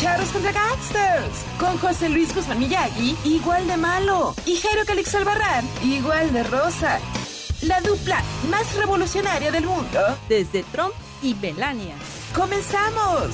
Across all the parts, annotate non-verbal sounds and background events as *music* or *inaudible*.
Charros contra Gangsters. Con José Luis Guzmán Miyagi, igual de malo. Y Jairo Calix Albarrán, igual de rosa. La dupla más revolucionaria del mundo. Desde Trump y Melania. ¡Comenzamos!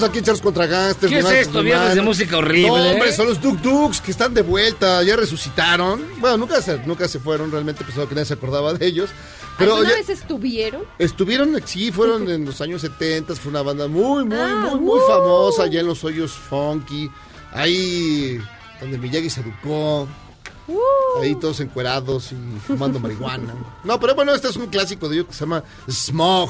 Estamos aquí en Charles contra Gangsters. ¿Qué es esto? Viernes de música horrible. No, hombre, ¿eh? son los Duk Duks que están de vuelta, ya resucitaron. Bueno, nunca se, nunca se fueron, realmente pensaba que nadie se acordaba de ellos. Pero ¿Alguna ya- vez estuvieron? estuvieron, sí, fueron en los años 70, fue una banda muy, muy, Ah, muy, muy uh. famosa, allá en los hoyos funky. Ahí donde Miyagi se educó. Uh. Ahí todos encuerados y fumando marihuana. No, pero bueno, este es un clásico de ellos que se llama Smog.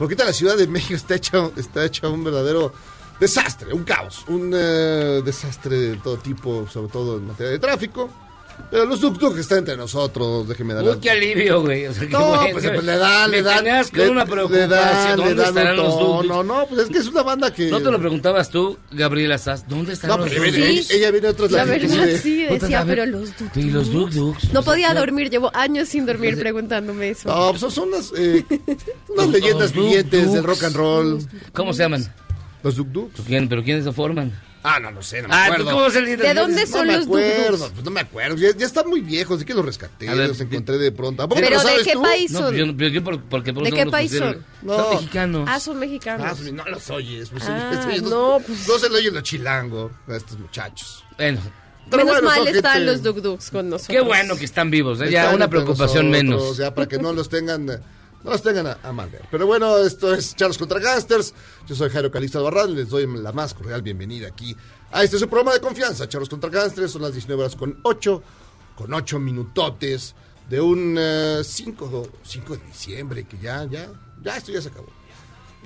Porque ahorita la Ciudad de México está hecha, está hecha un verdadero desastre, un caos. Un eh, desastre de todo tipo, sobre todo en materia de tráfico. Pero los Duk Duk están entre nosotros, déjeme dar Uy, qué alivio, güey. O sea, no, bueno. pues, pues, le dan, le dan. le- una le preocupación. dan, le ¿Dónde dan estarán un los tono. Duk Duks? No, no, pues es que es una banda que. ¿No te lo preguntabas tú, Gabriela Sass? ¿Dónde están No, los pero Duk ella, viene de otras La verdad sí, decía, pero los Duk Sí, los. Duks. No podía dormir, llevo años sin dormir preguntándome eso. No, pues son unas, eh, unas leyendas vivientes del rock and roll. ¿Cómo se llaman? Los. ¿Quién? ¿Pero quiénes se forman? Ah, no, no sé, no me Ah, acuerdo. ¿cómo se ¿De dónde No son me los acuerdo, pues no me acuerdo. Ya, ya están muy viejos, así que los rescaté, ver, los encontré de pronto. ¿A poco ¿Pero no de qué tú? país son? yo, pero yo por, porque por ¿De qué país son? No. Son mexicanos. Ah, son mexicanos. Ah, no los oyes. Pues, Ah, no, pues- No se le oyen los chilango a estos muchachos. Bueno, Pero Menos bueno, mal están gente- los Duk Duks con nosotros. qué bueno que están vivos. ¿eh? Ya Están una preocupación nosotros, menos. Ya para que no los tengan, no los tengan a, a mal ver. Pero bueno, esto es Charlos contra Gangsters. Yo soy Jairo Calixto Albarrán. Les doy la más cordial bienvenida aquí a este su programa de confianza. Charlos contra Gangsters. Son las 19 horas con 8, con 8 minutotes de un eh, 5, 5 de diciembre que ya, ya, ya esto ya se acabó.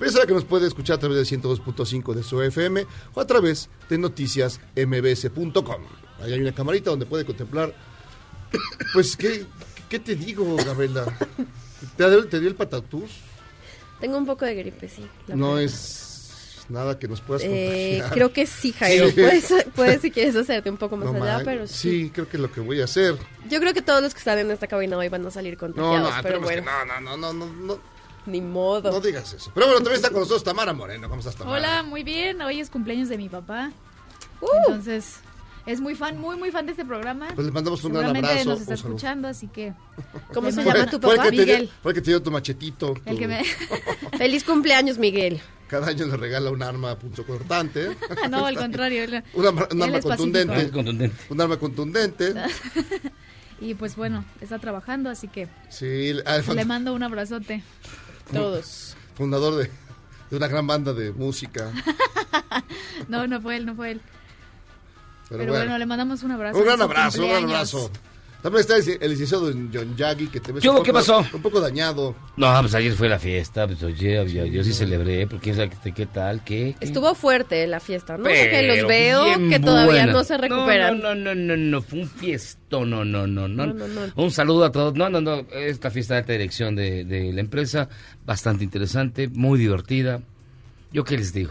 Sabe que nos puede escuchar a través del 102.5 de su FM o a través de noticiasmbs.com. Ahí hay una camarita donde puede contemplar. *coughs* Pues, ¿qué, qué te digo, Gabriela? ¿Te, dio- te dio el patatús? Tengo un poco de gripe, sí. No verdad. es. Nada que nos puedas Eh, contagiar. creo que sí, Jairo. Sí. Puedes, puedes si quieres hacerte un poco más No allá, man- pero sí. sí, creo que es lo que voy a hacer. Yo creo que todos los que están en esta cabina hoy van a salir No, contagiados, no, pero esperemos que bueno, no, no, no, no, no, ni modo. no digas eso. Pero bueno, también está con nosotros Tamara Moreno. ¿Cómo estás, Tamara? Hola, muy bien. Hoy es cumpleaños de mi papá. Uh. Entonces, es muy fan, muy, muy fan de este programa. Pues le mandamos un gran abrazo. nos está escuchando, así que... ¿Cómo se llama tu papá? Miguel. fue el que te dio tu machetito. El que me... *laughs* Feliz cumpleaños, Miguel. Cada año le regala un arma punzocortante. *laughs* no, al contrario. Un arma, un arma contundente. Contundente. Un arma contundente. *laughs* Y pues bueno, está trabajando, así que Sí, ah, le mando un abrazote. Todos. fundador de, de una gran banda de música. No, no fue él, no fue él. Pero, Pero, bueno. bueno, le mandamos un abrazo. un gran abrazo, un gran abrazo. También está el, licenciado John Yagi, que te ves ¿Qué un hubo? ¿Qué poco- pasó? Un poco dañado. No, pues ayer fue la fiesta, pues oye, yo, yo sí celebré, porque quién sabe qué, tal, qué. qué? Estuvo fuerte la fiesta, ¿no? Pero que los veo que todavía buena. no se recuperan. No, no, no, no, no, fue un fiestón, no, no, no, no. No, no, no. Un saludo a todos. No, no, no, esta fiesta de alta dirección de, de la empresa, bastante interesante, muy divertida. ¿Yo qué les digo?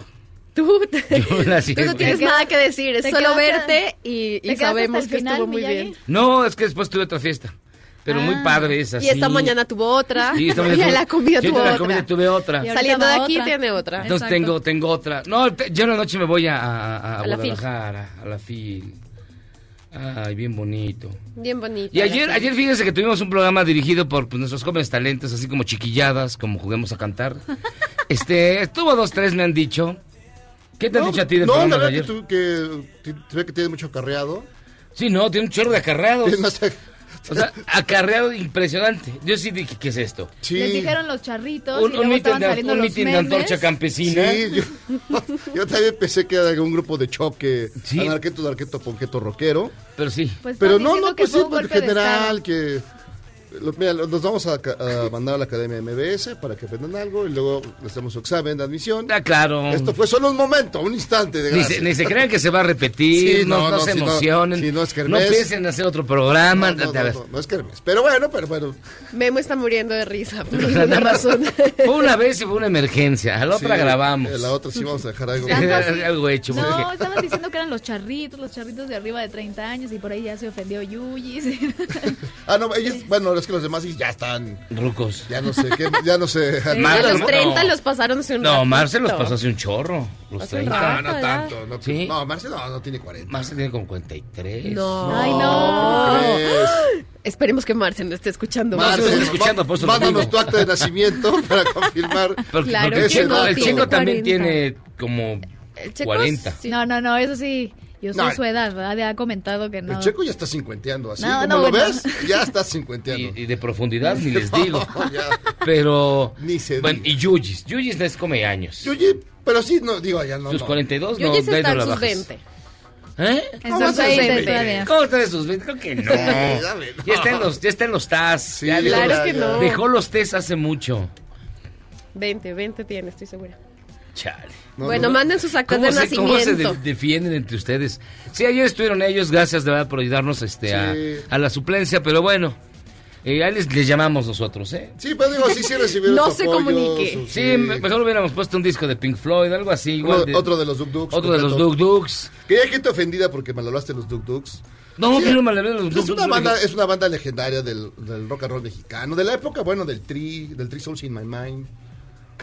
*laughs* Tú, Yo la tú no tienes ¿Te nada que decir, es te solo verte y, te sabemos que final, estuvo muy Miyagi? bien. No, es que después tuve otra fiesta, pero muy Ah. padre esa. Y esta mañana tuvo otra. Sí, esta y *laughs* mañana tuve- la comida tuvo la otra. comida tuve otra. Saliendo de aquí otra. tiene otra. Entonces Exacto. tengo, tengo otra. No, te- yo en la noche me voy a, a, a A la FIL. Guadalajara, a la FIL. Ay, bien bonito. Bien bonita. Y ayer, la ayer fíjense que tuvimos un programa dirigido por pues, nuestros jóvenes talentos, así como chiquilladas, como juguemos a cantar. *laughs* Este, estuvo dos, tres, me han dicho. ¿Qué te han no, dicho a ti del no, la de verdad que tú que te- ve que tiene mucho acarreado. Sí, no, tiene un chorro de acarreados. Tienes más- O sea, acarreado impresionante. Yo sí dije, ¿qué es esto? Sí. Les dijeron los charritos Un, y luego estaban de, saliendo un los de antorcha campesina. Sí, yo, *laughs* yo también pensé que era un grupo de choque, Sí. anarqueto, darqueto, ponqueto, rockero. Pero sí. Pues Pero no, no, pues sí, de general, que... mira, nos vamos a, mandar a la Academia MBS para que aprendan algo y luego les hacemos su examen de admisión. Ah, claro. Esto fue solo un momento, un instante de Ni se, ni se crean que se va a repetir, Sí, no, no, no no, se si no- emocionen, si no es no kermés. piensen en hacer otro programa. No, no, a ver. no, no, no es kermés. Pero bueno, pero bueno. Memo está muriendo de risa por *laughs* alguna razón. Fue una vez y fue una emergencia, a la otra sí, grabamos. La otra sí vamos a dejar algo. Algo hecho. No, estaban diciendo que eran los charritos, los charritos de arriba de 30 años y por ahí ya se ofendió Yuyi. *laughs* Ah, no, ellos, bueno, es que los demás ya están, Rucos. ya no sé, qué, ya no sé. a Marcelo, los 30 no. los pasaron hace un No. Marcel los pasó hace un chorro. Los Hace un 30. No, rato. no ya. tanto. No, Sí. no Marcel no, no tiene 40. Marcel tiene como 43. No. Ay, no. Esperemos que Marcel no esté escuchando. Marcel, más. estoy escuchando, por Mándanos tu acta de nacimiento *laughs* para confirmar. Porque, Claro porque el que chico, no, el chico también 40. tiene como El Checo 40. sí. No, no, no, eso sí. Yo soy No. su edad, ¿verdad? Ya ha comentado que no. El checo ya está cincuenteando, así No, como no, lo bueno. ves, ya está cincuenteando. y, y de profundidad ni *laughs* les digo. Pero. Ni se Bueno, diga. y Yuyis. Yuyis no es come años. Oye, pero sí, no, digo, ya no. Sus no. 42 no, Yuyi de ahí está no en sus bajas. 20. ¿Eh? En ¿Cómo sus se hace 20 20? todavía. ¿Cómo está de sus 20? Creo que no. *laughs* dale, no. Ya está en los, ya está en los TAS. Sí, Ya dejó, Claro ya, que ya. no. dejó los TES hace mucho. 20, 20 tiene, estoy segura. Chale. No, bueno, no. manden sus actas de ¿Cómo se, cómo se nacimiento. de- defienden entre ustedes? Sí, ayer estuvieron ellos, gracias de verdad por ayudarnos este, a, Sí. a la suplencia, pero bueno, eh, ahí les, les llamamos nosotros, ¿eh? Sí, pero digo, sí, sí recibieron *laughs* No su se apoyo, comunique. Sí, me- mejor hubiéramos puesto un disco de Pink Floyd, algo así. Igual Uno- de- otro de los Duk Duks. otro de los. Duk Duks. Que hay gente ofendida porque me hablaste los Duk Duks. No, Sí, pero me los Es Duk una banda, es una banda legendaria del, del rock and roll mexicano, de la época, bueno, del Tri, del Tri Souls in My Mind.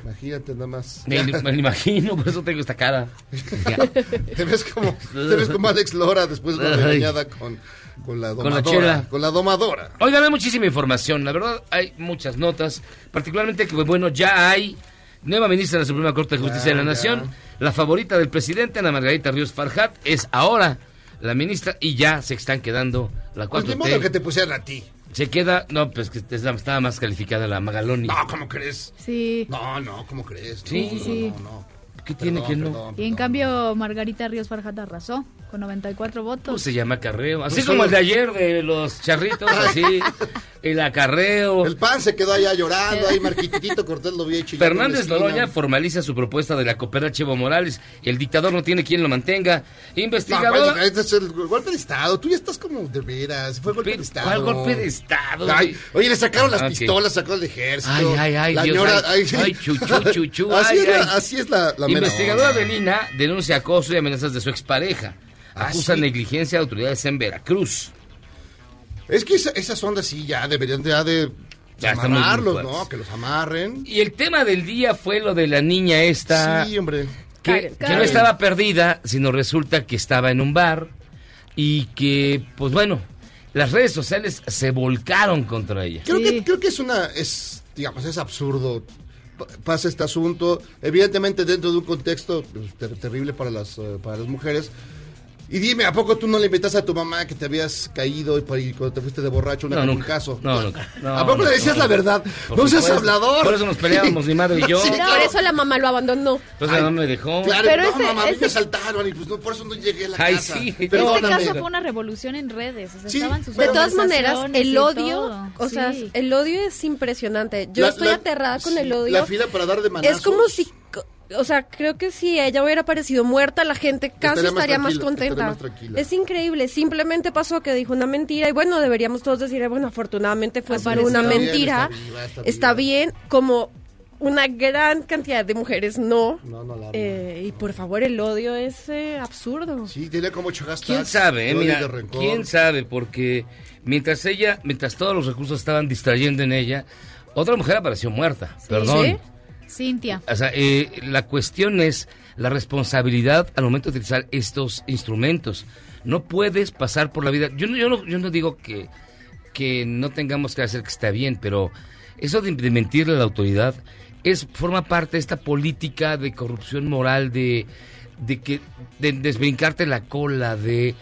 Imagínate nada más. Me, me lo imagino, por eso tengo esta cara. *laughs* Te ves como, te ves como Alex Lora después de una regañada con, con la domadora. Con la domadora. Oigan, hay muchísima información. La verdad, hay muchas notas. Particularmente que, bueno, ya hay nueva ministra de la Suprema Corte de Justicia de la ya. Nación. La favorita del presidente, Ana Margarita Ríos Farjat, es ahora la ministra y ya se están quedando la Pues ni 4T. modo que te pusieran a ti. Se queda, no, pues que estaba más calificada la Magaloni. No, ¿cómo crees? Sí. No, no, ¿cómo crees? Sí, no, no, sí. No, no. ¿Qué tiene Perdón, que no? perdón, Y en perdón. cambio, Margarita Ríos Farjata arrasó con 94 ¿Cómo votos. se llama carreo? Así Pues como solo- el de ayer de los charritos, así. *laughs* el acarreo. El pan se quedó allá llorando, ahí *laughs* Marquitito Cortés lo había hecho. Fernández Noroña formaliza su propuesta de la cooperacha Evo Morales. El dictador no tiene quien lo mantenga. Investigador. No, este es el golpe de Estado. Tú ya estás como de veras. Fue golpe de Estado. ¿Cuál golpe de Estado? Ay, oye, le sacaron las Ah, ok. pistolas, sacó el ejército. Ay, ay, ay, La Dios, ñora- ay, ay, chuchu, *laughs* chuchu, así, ay, es la, ay. así es la, Investigadora onda. de Lina denuncia acoso y amenazas de su expareja. Ah, Acusa sí. negligencia de autoridades en Veracruz. Es que esa- esas ondas sí ya deberían de, ya de Ya amarrarlos. ¿no? Que los amarren. Y el tema del día fue lo de la niña esta. Sí, hombre. que, Karen. que no estaba perdida, sino resulta que estaba en un bar y que, pues bueno, las redes sociales se volcaron contra ella. Creo, Sí. que, creo que es una, es, digamos, es absurdo. Pa- Pasa este asunto, evidentemente dentro de un contexto pues, ter- terrible para las, eh, para las mujeres. Y dime, ¿a poco tú no le invitaste a tu mamá que te habías caído y, cuando te fuiste de borracho una No, un nunca. caso? No, nunca. No, ¿A poco no, le decías no. la verdad? No seas supuesto. hablador. Por eso nos peleábamos mi madre y *laughs* yo. Sí, Por claro. eso la mamá lo abandonó. Entonces Ay, no me dejó. Claro, Pero no, este- mamá, este- me asaltaron y pues no, por eso no llegué a la Ay, casa. sí. Este Perdóname. caso fue una revolución en redes. O sea, Sí. estaban sus De todas maneras, el odio, o sea, Sí. el odio es impresionante. Yo La- estoy la- aterrada con sí, el odio. La fila para dar de manazos. Es como si, o sea, creo que si ella hubiera aparecido muerta, la gente casi Estaría más estaría más tranquila, contenta. estaría más tranquila. Es increíble. Simplemente pasó que dijo una mentira y bueno, deberíamos todos decir, bueno, afortunadamente fue solo Apareció. una Está bien, mentira. está viva, está Está viva. bien, como una gran cantidad de mujeres no. No, no la aman. Eh, y por favor, el odio es eh, absurdo. Sí, tenía como ocho hashtags. ¿Quién sabe? eh? Mira. ¿quién sabe? Porque mientras ella, mientras todos los recursos estaban distrayendo en ella, otra mujer apareció muerta. Perdón. ¿Sí? Cintia. O sea, eh, la cuestión es la responsabilidad al momento de utilizar estos instrumentos. No puedes pasar por la vida. Yo no, yo no, yo no digo que, que no tengamos que hacer que está bien, pero eso de, de mentirle a la autoridad es forma parte de esta política de corrupción moral, de, de que de desbrincarte la cola, de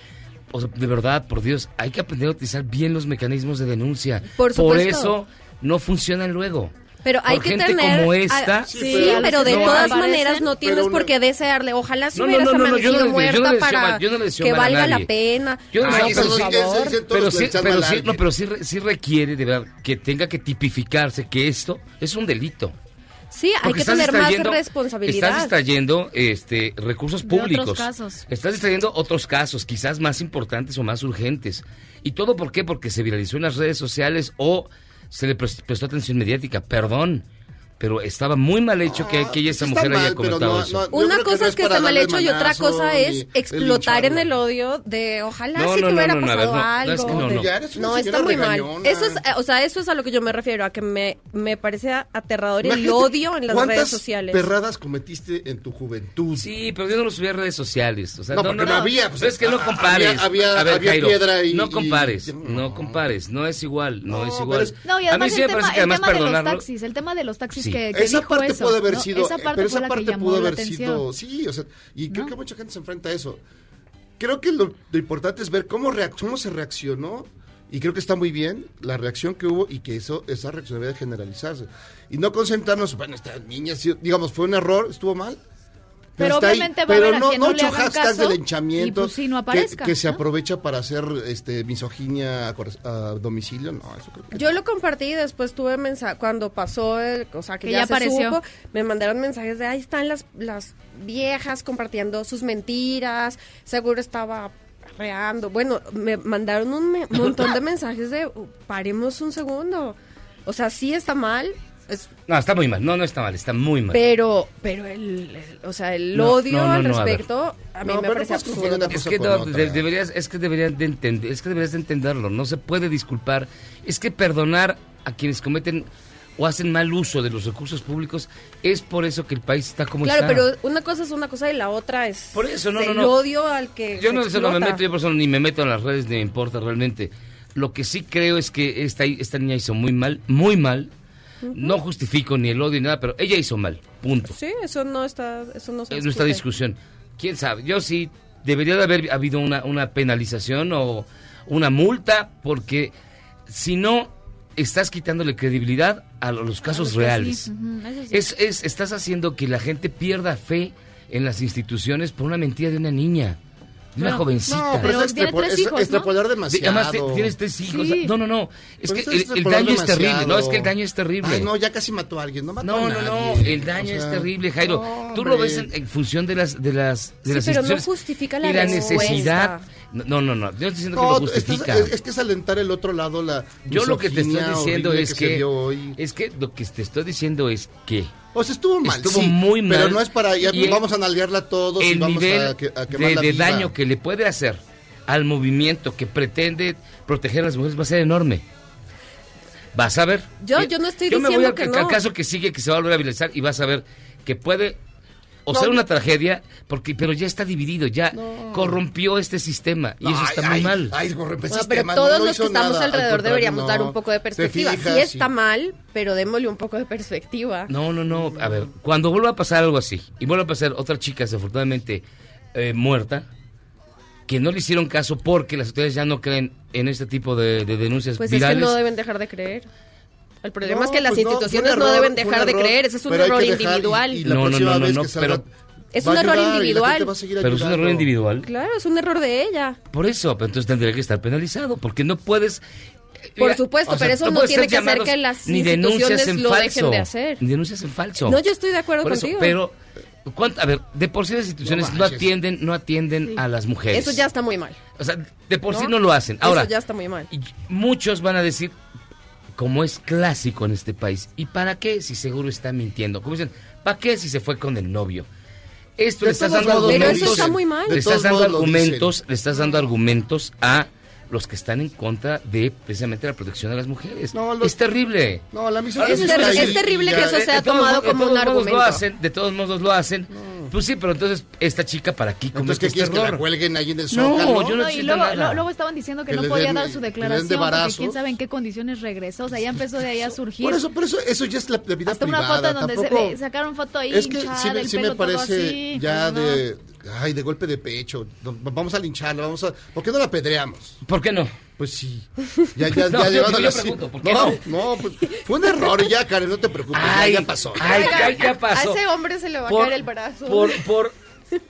o sea, de verdad, por Dios, hay que aprender a utilizar bien los mecanismos de denuncia. Por eso no funcionan luego. Pero hay Por que gente tener. como esta. Sí, sí, pero- pero de no, todas aparecen, maneras no tienes por qué desearle. Ojalá si No, no, hubieras no, no, no, yo amanecido muerta para que valga la pena. Yo no Ay, sí, pero sí, pero sí, no, pero sí, re- sí requiere de verdad que tenga que tipificarse que esto es un delito. Sí, hay Porque que tener más distrayendo- Estás responsabilidad. distrayendo este, recursos De otros públicos. casos. Estás distrayendo otros casos, quizás más importantes o más urgentes. ¿Y todo por qué? Porque se viralizó en las redes sociales o se le pres- prestó atención mediática. Perdón. Pero estaba muy mal hecho que, que ella, esa Sí mujer, haya mal, comentado no- eso. no- Una que cosa no es que para está mal hecho y otra cosa es explotar en el odio de ojalá No, si no, te no, hubiera no, no, pasado no, no, algo. es que no, no. No, está muy mal. Eso es, eh, o sea, eso es a lo que yo me refiero, a que me, me parece aterrador el odio en las ¿cuántas redes sociales. perradas cometiste en tu juventud? Sí, pero yo no lo subí a redes sociales. O sea, No, porque no había, pues, es que no ah, compares. había- había- a ver, había Jairo, piedra y- no compares, no, no. compares. No es igual, no, No, es igual. No, y a además mí sí el me tema, que de los perdonarlo. taxis, el tema de los taxis Sí. que, que esa dijo parte eso, puede haber ¿no? sido, esa parte pero esa parte pudo haber sido, sí, o sea, y creo ¿No? que mucha gente se enfrenta a eso. Creo que lo, lo importante es ver cómo, reac- cómo se reaccionó y creo que está muy bien la reacción que hubo y que eso esa reacción debe generalizarse y no concentrarnos, bueno, estas niñas, sí, digamos, fue un error, estuvo mal. Pero está ahí. obviamente va a haber a no, quien no no le ocho hagan hashtags caso de linchamiento y pues no que- aparezca, que, se aprovecha para hacer este misoginia a, a domicilio, no, eso creo que Yo lo compartí y después tuve mensaje cuando pasó, el, o sea, que, Que ya, ya se apareció. supo, me mandaron mensajes de ahí están las, las viejas compartiendo sus mentiras, seguro estaba reando. Bueno, me mandaron un me- montón de mensajes de "Uh, paremos un segundo. O sea, sí está mal, es- No, está muy mal. No, no está mal, está muy mal. pero pero el, el- o sea, el No, odio no, no, al no, a ver. respecto a mí No, me parece absurdo. Es que, de- deberías, es que deberían de entender, es que deberías de entenderlo. No se puede disculpar. Es que perdonar a quienes cometen o hacen mal uso de los recursos públicos es por eso que el país está como Claro, está. pero una cosa es una cosa y la otra es Por eso, no, no, el no. odio al que Yo no, eso no me meto, yo por eso ni me meto en las redes ni me importa realmente. Lo que sí creo es que esta, esta niña hizo muy mal, muy mal. No justifico ni el odio ni nada, pero ella hizo mal, punto. Sí, eso no está, eso no se es nuestra discusión. ¿Quién sabe? Yo sí, debería de haber habido una, una penalización o una multa, porque si no, estás quitándole credibilidad a lo- los casos Los que reales. sí, sí. Es, es, estás haciendo que la gente pierda fe en las instituciones por una mentira de una niña. Una jovencita. No, pero, es, tiene tres es hijos, ¿no? extrapolar Sí, demasiado. Además, tienes tres hijos. Sí. No, no, no. Es Pero que el, el daño es terrible. No, demasiado. es que el daño es terrible. Ay, no, ya casi mató a alguien. No mató No, a no, no, nadie. el daño O es sea, terrible, Jairo. no, Tú lo ves en, en función de las de las de Sí, las pero no justifica la y la respuesta. No, no, no, yo estoy diciendo No, que lo justifica. estás- es, es que es alentar el otro lado la yo lo que te estoy diciendo es que, hoy. es que lo que te estoy diciendo es que O sea, estuvo mal, Estuvo sí, muy mal. Pero no es para, ya Y el- vamos a nalguearla a todos y el vamos nivel a, que- a quemar de, la de daño que le puede hacer al movimiento que pretende proteger a las mujeres va a ser enorme. Vas a ver. Yo- yo no estoy yo me voy diciendo al, que al no. caso que sigue, que se va a volver a viralizar y vas a ver que puede o No, ser yo- una tragedia, porque pero ya está dividido, ya corrompió este sistema y eso Ay, está muy ay, mal. Ay, Bueno, sistema, pero no- todos no los que estamos nada, alrededor deberíamos no. dar un poco de ¿Te perspectiva. fijas? sí está Sí. mal, pero démosle un poco de perspectiva. No, no, no. A ver, cuando vuelva a pasar algo así, y vuelva a pasar otra chica desafortunadamente eh, muerta, que no le hicieron caso porque las autoridades ya no creen en este tipo de, de denuncias Pues es virales. que no deben dejar de creer. El problema No, es que las pues no, instituciones no, deben dejar de creer. Ese es un pero error individual. Y, y la No, no, próxima no, no, vez no, que salga, pero- Es un error individual. Pero es un error individual. Claro, es un error de ella. Por eso, pero entonces tendría que estar penalizado, porque no puedes... Por Mira, supuesto, o sea, pero eso no tiene que hacer que las ni denuncias instituciones en lo falso, dejen de hacer. Ni denuncias en falso. No, yo estoy de acuerdo Por eso, contigo. pero, ¿cuánto- a ver, de por sí las instituciones No no, atienden, no atienden a las mujeres. Eso ya está muy mal. O sea, de por sí ¿no? no lo hacen. Ahora, Eso ya está muy mal. Y muchos van a decir, como es clásico en este país, ¿y para qué si seguro está mintiendo? Como dicen, ¿para qué si se fue con el novio? Esto De le estás dando modos argumentos. está muy mal. Le estás dando argumentos, le estás dando argumentos a los que están en contra de precisamente la protección de las mujeres. No, los- Es terrible. No, la misoginia Es ter- ahí es terrible que eso De- sea tomado como todos un modos argumento. Lo hacen, de todos modos lo hacen. Pues sí, pero entonces esta chica para aquí Entonces, comete ¿qué este que la cuelguen ahí en el No, zócalo? yo no No, y luego, nada. lo- luego estaban diciendo que, Que no podía den- dar su den de declaración porque quién sabe en qué condiciones regresó. O sea, ya empezó de ahí a surgir. Por eso, por eso, eso ya es la, la vida Hasta privada. una foto en donde se sacaron foto ahí Es que sí, me- parece ya pues, no. de, ay, de golpe de pecho. Vamos a lincharla, vamos a, ¿por qué no la apedreamos? ¿Por qué no? Pues sí. Ya, *laughs* ya, No, ya yo- llevándolo yo así. pregunto, ¿por qué no, no? no, pues, fue un error ya, Karen, no te preocupes, ya, Ay, ya pasó. ay, ya, ya pasó. A ese hombre se le va a Por- caer el brazo. Por, por,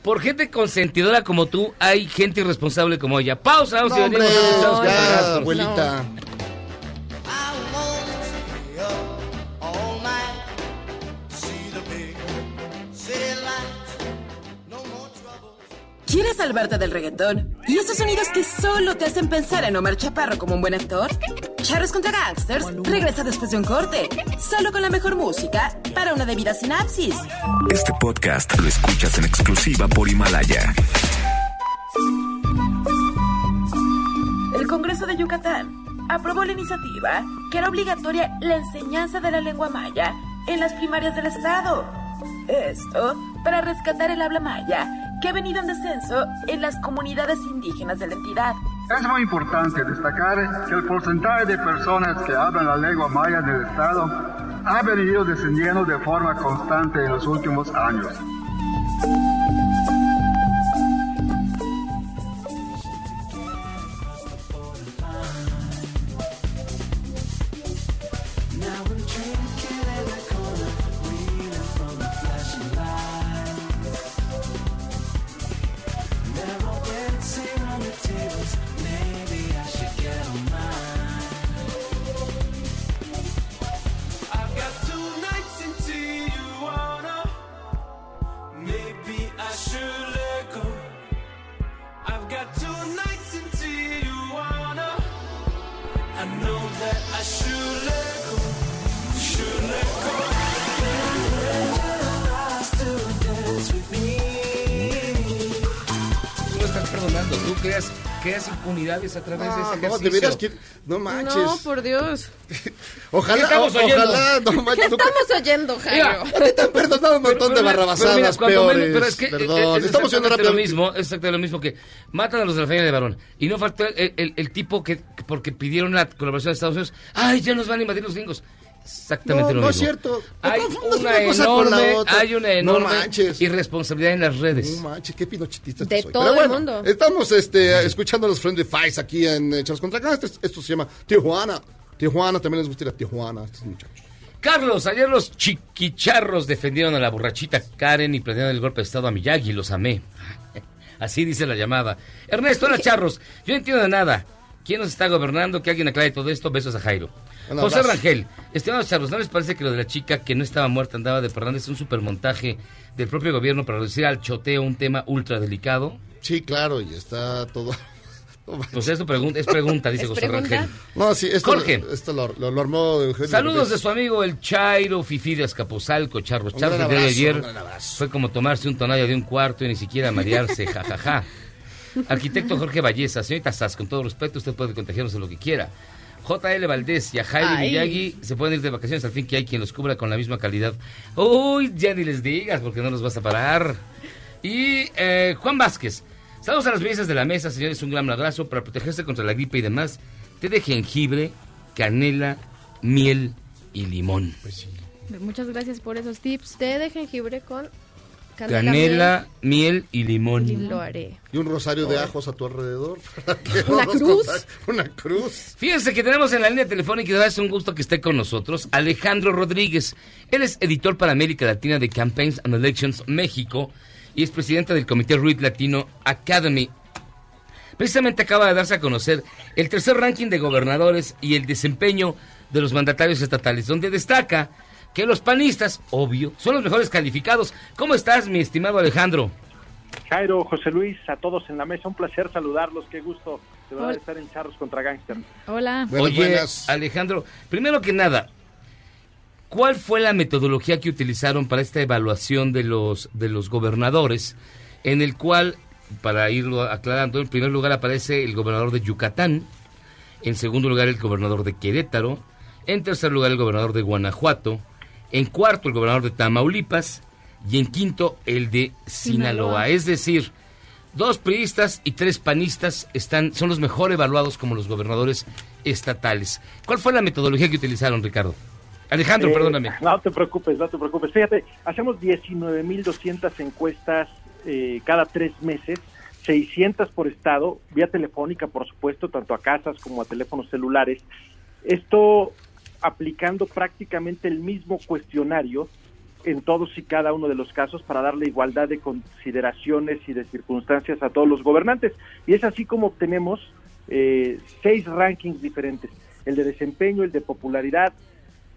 por gente consentidora como tú, hay gente irresponsable como ella. Pausa, vamos No, y hombre, venimos a los ya, abuelita. ¿Quieres salvarte del reggaetón? ¿Y esos sonidos que solo te hacen pensar en Omar Chaparro como un buen actor? Charros contra Gangsters regresa después de un corte, solo con la mejor música para una debida sinapsis. Este podcast lo escuchas en exclusiva por Himalaya. El Congreso de Yucatán aprobó la iniciativa que era obligatoria la enseñanza de la lengua maya en las primarias del Estado. Esto para rescatar el habla maya, que ha venido en descenso en las comunidades indígenas de la entidad. Es muy importante destacar que el porcentaje de personas que hablan la lengua maya del Estado ha venido descendiendo de forma constante en los últimos años. Perdonando, tú creas, creas impunidades a través de ese Ah, ejercicio. no, de veras que, no manches. No, por Dios. *laughs* Ojalá, ¿Qué estamos oyendo? ojalá, no ¿Qué manches. tú- estamos oyendo, Jairo? A ti te han perdonado un montón de Pero- pero barrabasadas mira, cuando peores. menos- pero es que Perdón, eh, es estamos yendo exactamente rápido. lo mismo, es exactamente lo mismo que matan a los de la familia de varón y no faltó el, el- el tipo que que porque pidieron la colaboración de Estados Unidos, ay, ya nos van a invadir los gringos. Exactamente No, lo no mismo. es cierto. No Hay una una cosa con la enorme, otra. hay una No enorme manches. irresponsabilidad en las redes. No manches, qué pinochetistas De soy. todo Pero el bueno, mundo. Estamos este, escuchando a los Friendly Fires aquí en eh, Charles contra Gangsters. Esto se llama Tijuana. Tijuana, también les gusta ir a Tijuana a estos muchachos. Carlos, ayer los chiquicharros defendieron a la borrachita Karen y planearon el golpe de estado a Miyagi, los amé. *laughs* Así dice la llamada. Ernesto, hola charros. Yo no entiendo de nada. ¿Quién nos está gobernando? Que alguien aclare todo esto. Besos a Jairo. José abrazo. Rangel, estimados charros, ¿no les parece que lo de la chica que no estaba muerta andaba de parranda es un supermontaje del propio gobierno para reducir al choteo un tema ultra delicado? Sí, claro, y está todo... Pues es pregunta, dice *laughs* ¿Es José pregunta? Rangel. No, sí, esto, Jorge. esto lo, lo- lo armó Eugenio Saludos de su amigo el Chairo Fifi de Azcapotzalco, Charros. Charros gran el día de ayer fue como tomarse un tonalla de un cuarto y ni siquiera marearse, jajaja. Arquitecto Jorge Valleza, señorita Sass, con todo respeto, usted puede contagiarnos de lo que quiera. JL Valdés y a Jaime Ay. Miyagi se pueden ir de vacaciones al fin que hay quien los cubra con la misma calidad. Uy, ya ni les digas porque no los vas a parar. Y eh, Juan Vázquez, saludos a las bellezas de la mesa, señores, un gran abrazo para protegerse contra la gripe y demás. Té de jengibre, canela, miel y limón. Muchas gracias por esos tips. Té de jengibre con canela. Canela, miel y limón. y Lo haré. Y un rosario de ajos a tu alrededor. *laughs* para que ¿Una cruz? Una cruz. Fíjense que tenemos en la línea telefónica y de verdad es un gusto que esté con nosotros Alejandro Rodríguez. Él es editor para América Latina de Campaigns and Elections México y es presidente del Comité Reed Latino Academy. Precisamente acaba de darse a conocer el tercer ranking de gobernadores y el desempeño de los mandatarios estatales, donde destaca que los panistas, obvio, son los mejores calificados. ¿Cómo estás, mi estimado Alejandro? Jairo, José Luis, a todos en la mesa, un placer saludarlos, qué gusto de verdad estar en Charros contra Gangsters. Hola. Buenas, Oye, buenas. Alejandro, primero que nada, ¿cuál fue la metodología que utilizaron para esta evaluación de los de los gobernadores? En el cual, para irlo aclarando, en primer lugar aparece el gobernador de Yucatán, en segundo lugar el gobernador de Querétaro, en tercer lugar el gobernador de Guanajuato, en cuarto el gobernador de Tamaulipas y en quinto el de Sinaloa. Sinaloa. Es decir, dos priistas y tres panistas están, son los mejor evaluados como los gobernadores estatales. ¿Cuál fue la metodología que utilizaron, Ricardo? Alejandro, Eh, perdóname. No te preocupes, no te preocupes. Fíjate, hacemos 19.200 encuestas eh, cada tres meses, 600 por estado, vía telefónica, por supuesto, tanto a casas como a teléfonos celulares. Esto aplicando prácticamente el mismo cuestionario en todos y cada uno de los casos para darle igualdad de consideraciones y de circunstancias a todos los gobernantes. Y es así como obtenemos eh, seis rankings diferentes, el de desempeño, el de popularidad,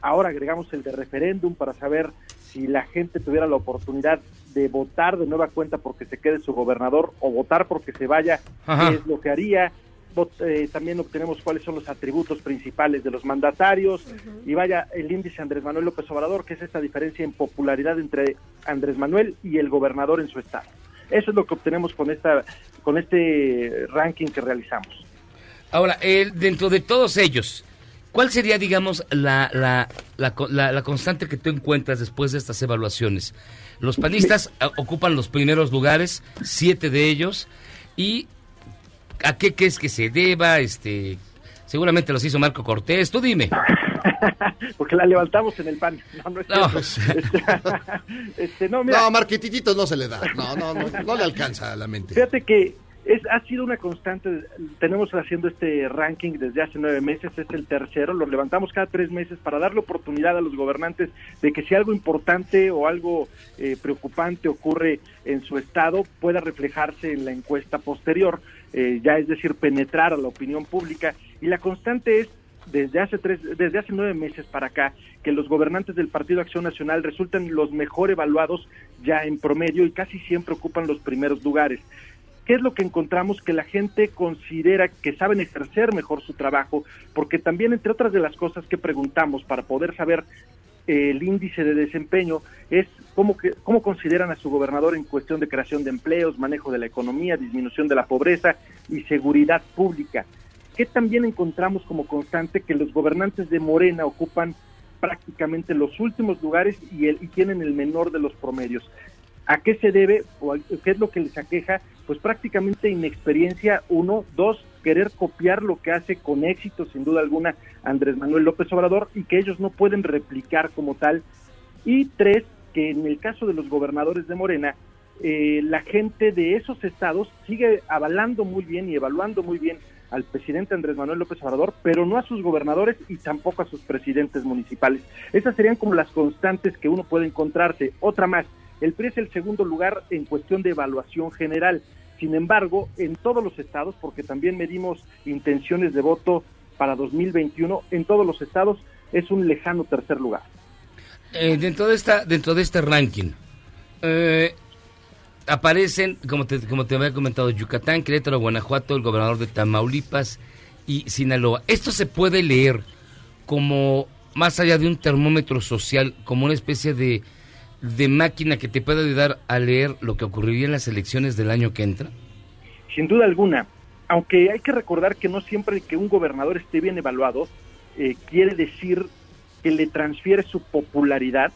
ahora agregamos el de referéndum para saber si la gente tuviera la oportunidad de votar de nueva cuenta porque se quede su gobernador o votar porque se vaya, Ajá. qué es lo que haría. Vot- eh, también obtenemos cuáles son los atributos principales de los mandatarios y vaya el índice Andrés Manuel López Obrador, que es esta diferencia en popularidad entre Andrés Manuel y el gobernador en su estado. Eso es lo que obtenemos con esta con este ranking que realizamos. Ahora, el- dentro de todos ellos, ¿cuál sería, digamos, la, la, la, co- la- la constante que tú encuentras después de estas evaluaciones? Los panistas ah, ocupan los primeros lugares, siete de ellos, y ¿a qué crees que se deba? Este, seguramente los hizo Marco Cortés. Tú dime. *laughs* Porque la levantamos en el pan. No, no es No. Este, *laughs* este, no, mira, No, Marquetititos no se le da. No, no, no, no le alcanza a la mente. Fíjate que es, ha sido una constante, tenemos haciendo este ranking desde hace nueve meses, es el tercero, lo levantamos cada tres meses para darle oportunidad a los gobernantes de que si algo importante o algo eh, preocupante ocurre en su estado pueda reflejarse en la encuesta posterior, eh, ya es decir, penetrar a la opinión pública y la constante es desde hace tres, desde hace nueve meses para acá, que los gobernantes del Partido Acción Nacional resultan los mejor evaluados ya en promedio y casi siempre ocupan los primeros lugares. ¿Qué es lo que encontramos? Que la gente considera que saben ejercer mejor su trabajo, porque también, entre otras de las cosas que preguntamos para poder saber eh, el índice de desempeño, es cómo, que, cómo consideran a su gobernador en cuestión de creación de empleos, manejo de la economía, disminución de la pobreza y seguridad pública. Que también encontramos como constante que los gobernantes de Morena ocupan prácticamente los últimos lugares y, el, y tienen el menor de los promedios. ¿A qué se debe o qué es lo que les aqueja? Pues prácticamente inexperiencia, uno, dos, querer copiar lo que hace con éxito, sin duda alguna, Andrés Manuel López Obrador y que ellos no pueden replicar como tal. Y tres, que en el caso de los gobernadores de Morena, eh, la gente de esos estados sigue avalando muy bien y evaluando muy bien al presidente Andrés Manuel López Obrador, pero no a sus gobernadores y tampoco a sus presidentes municipales. Esas serían como las constantes que uno puede encontrarse. Otra más, el PRI es el segundo lugar en cuestión de evaluación general. Sin embargo, en todos los estados, porque también medimos intenciones de voto para 2021, en todos los estados es un lejano tercer lugar. Eh, dentro de esta dentro de este ranking eh, aparecen como te como te había comentado Yucatán, Querétaro, Guanajuato, el gobernador de Tamaulipas y Sinaloa. Esto se puede leer como más allá de un termómetro social, como una especie de de máquina que te puede ayudar a leer lo que ocurriría en las elecciones del año que entra. Sin duda alguna, aunque hay que recordar que no siempre que un gobernador esté bien evaluado eh, quiere decir que le transfiere su popularidad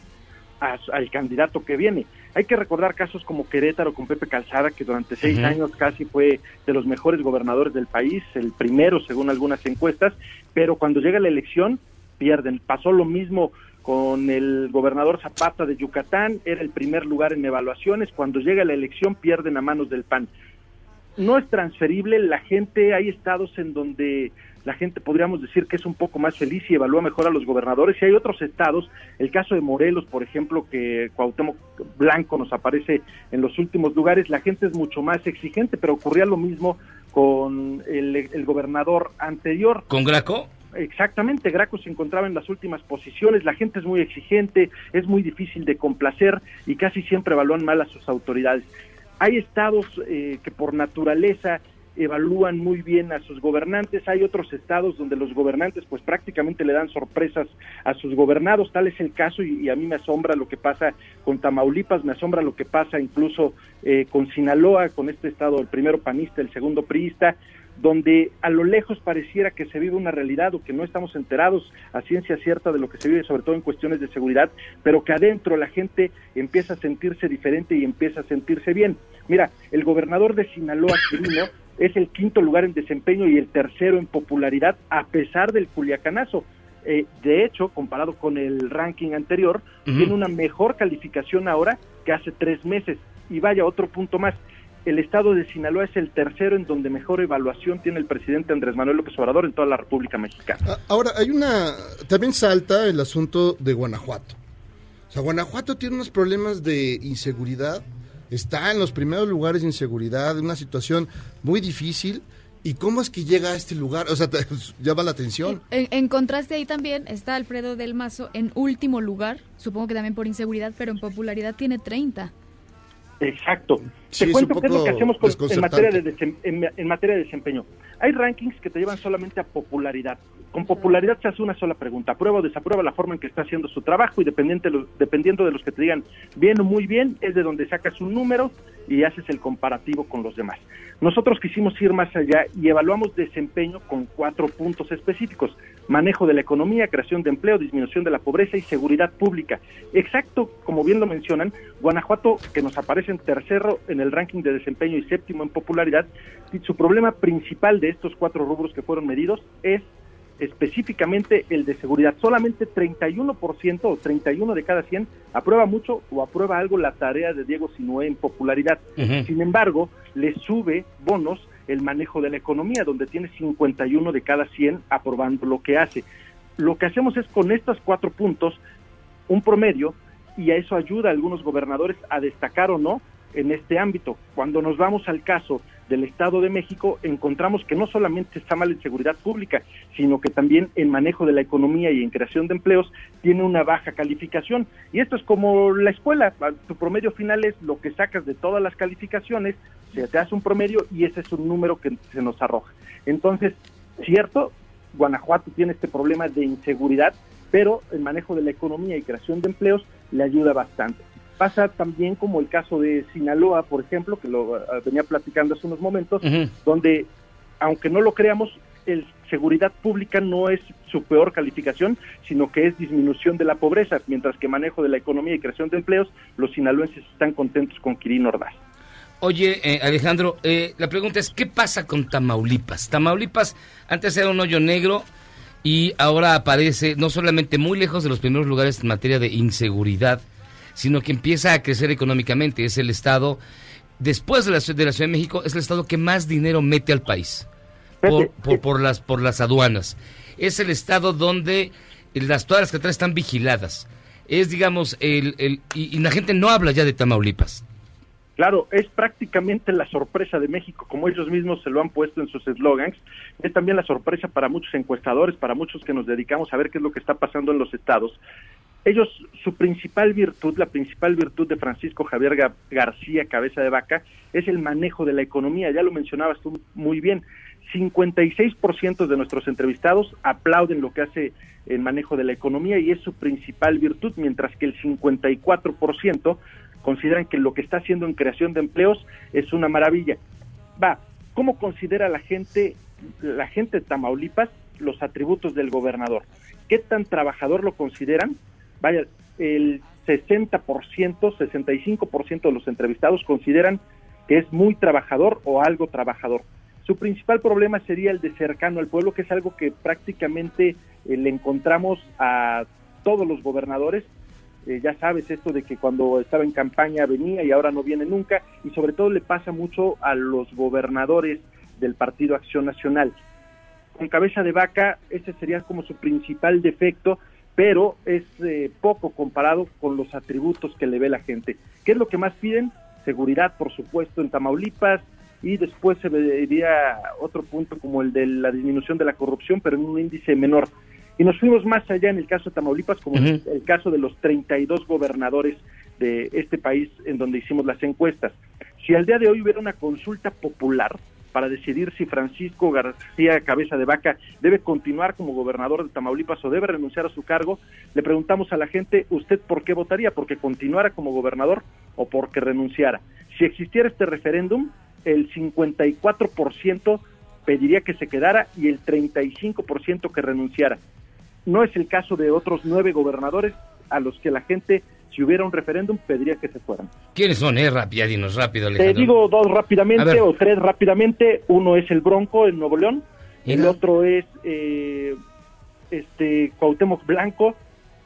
a- al candidato que viene. Hay que recordar casos como Querétaro con Pepe Calzada, que durante seis años casi fue de los mejores gobernadores del país, el primero según algunas encuestas, pero cuando llega la elección pierden. Pasó lo mismo con el gobernador Zapata de Yucatán, era el primer lugar en evaluaciones, cuando llega la elección pierden a manos del PAN no es transferible, la gente, hay estados en donde la gente podríamos decir que es un poco más feliz y evalúa mejor a los gobernadores, y hay otros estados, el caso de Morelos, por ejemplo, que Cuauhtémoc Blanco nos aparece en los últimos lugares, la gente es mucho más exigente, pero ocurría lo mismo con el, el gobernador anterior. ¿Con Graco? Exactamente, Graco se encontraba en las últimas posiciones, la gente es muy exigente, es muy difícil de complacer y casi siempre evalúan mal a sus autoridades. Hay estados eh, que por naturaleza evalúan muy bien a sus gobernantes, hay otros estados donde los gobernantes pues prácticamente le dan sorpresas a sus gobernados, tal es el caso y, a mí me asombra lo que pasa con Tamaulipas, me asombra lo que pasa incluso eh, con Sinaloa, con este estado, el primero panista, el segundo priista, donde a lo lejos pareciera que se vive una realidad o que no estamos enterados a ciencia cierta de lo que se vive, sobre todo en cuestiones de seguridad, pero que adentro la gente empieza a sentirse diferente y empieza a sentirse bien. Mira, el gobernador de Sinaloa, Quirino, es el quinto lugar en desempeño y el tercero en popularidad, a pesar del culiacanazo. Eh, de hecho, comparado con el ranking anterior, tiene una mejor calificación ahora que hace tres meses. Y vaya, otro punto más. El estado de Sinaloa es el tercero en donde mejor evaluación tiene el presidente Andrés Manuel López Obrador en toda la República Mexicana. Ah, Ahora, hay una. También salta el asunto de Guanajuato. O sea, Guanajuato tiene unos problemas de inseguridad. Está en los primeros lugares de inseguridad, una situación muy difícil. ¿Y cómo es que llega a este lugar? O sea, te- *laughs* llama la atención. En, en contraste ahí también está Alfredo del Mazo en último lugar, supongo que también por inseguridad, pero en popularidad tiene 30. Exacto. Sí, te cuento qué es lo que hacemos con- en, materia de desem- en, en materia de desempeño. Hay rankings que te llevan solamente a popularidad. Con popularidad se hace una sola pregunta, aprueba o desaprueba la forma en que está haciendo su trabajo y dependiente lo- dependiendo de los que te digan bien o muy bien, es de donde sacas un número y haces el comparativo con los demás. Nosotros quisimos ir más allá y evaluamos desempeño con cuatro puntos específicos. Manejo de la economía, creación de empleo, disminución de la pobreza y seguridad pública. Exacto, como bien lo mencionan, Guanajuato, que nos aparece en tercero en el ranking de desempeño y séptimo en popularidad, su problema principal de estos cuatro rubros que fueron medidos es específicamente el de seguridad. Solamente 31% o 31 de cada 100 aprueba mucho o aprueba algo la tarea de Diego Sinué en popularidad. Sin embargo, le sube bonos el manejo de la economía, donde tiene 51 de cada 100 aprobando lo que hace. Lo que hacemos es con estos cuatro puntos un promedio y a eso ayuda a algunos gobernadores a destacar o no en este ámbito. Cuando nos vamos al caso del Estado de México, encontramos que no solamente está mal en seguridad pública, sino que también en manejo de la economía y en creación de empleos tiene una baja calificación. Y esto es como la escuela, tu promedio final es lo que sacas de todas las calificaciones, se te hace un promedio y ese es un número que se nos arroja. Entonces, cierto, Guanajuato tiene este problema de inseguridad, pero el manejo de la economía y creación de empleos le ayuda bastante. Pasa también como el caso de Sinaloa, por ejemplo, que lo eh, venía platicando hace unos momentos, donde, aunque no lo creamos, el seguridad pública no es su peor calificación, sino que es disminución de la pobreza, mientras que manejo de la economía y creación de empleos, los sinaloenses están contentos con Quirino Ordaz. Oye, eh, Alejandro, eh, la pregunta es, ¿qué pasa con Tamaulipas? Tamaulipas antes era un hoyo negro y ahora aparece no solamente muy lejos de los primeros lugares en materia de inseguridad, sino que empieza a crecer económicamente. Es el estado, después de la, ciudad- de la Ciudad de México, es el estado que más dinero mete al país por, por, por las, por las aduanas. Es el estado donde las, todas las carreteras están vigiladas. Es, digamos, el, el, y, y la gente no habla ya de Tamaulipas. Claro, es prácticamente la sorpresa de México, como ellos mismos se lo han puesto en sus eslogans. Es también la sorpresa para muchos encuestadores, para muchos que nos dedicamos a ver qué es lo que está pasando en los estados. Ellos, su principal virtud, la principal virtud de Francisco Javier Ga- García Cabeza de Vaca, es el manejo de la economía. Ya lo mencionabas tú muy bien. 56% de nuestros entrevistados aplauden lo que hace el manejo de la economía y es su principal virtud, mientras que el 54% consideran que lo que está haciendo en creación de empleos es una maravilla. Va, ¿cómo considera la gente, la gente de Tamaulipas los atributos del gobernador? ¿Qué tan trabajador lo consideran? Vaya, el 60%, 65% de los entrevistados consideran que es muy trabajador o algo trabajador. Su principal problema sería el de cercano al pueblo, que es algo que prácticamente eh, le encontramos a todos los gobernadores. Eh, ya sabes esto de que cuando estaba en campaña venía y ahora no viene nunca, y sobre todo le pasa mucho a los gobernadores del Partido Acción Nacional. Con cabeza de vaca, ese sería como su principal defecto, pero es eh, poco comparado con los atributos que le ve la gente. ¿Qué es lo que más piden? Seguridad, por supuesto, en Tamaulipas, y después se vería otro punto como el de la disminución de la corrupción, pero en un índice menor. Y nos fuimos más allá en el caso de Tamaulipas, como en el caso de los 32 gobernadores de este país en donde hicimos las encuestas. Si al día de hoy hubiera una consulta popular para decidir si Francisco García Cabeza de Vaca debe continuar como gobernador de Tamaulipas o debe renunciar a su cargo, le preguntamos a la gente, ¿usted por qué votaría? ¿Porque continuara como gobernador o porque renunciara? Si existiera este referéndum, el 54% pediría que se quedara y el 35% que renunciara. No es el caso de otros nueve gobernadores a los que la gente, si hubiera un referéndum, pediría que se fueran. ¿Quiénes son, eh? Rápido, ya dinos rápido, Te Alejandro. digo dos rápidamente o tres rápidamente. Uno es el Bronco en Nuevo León, el otro es eh, este Cuauhtémoc Blanco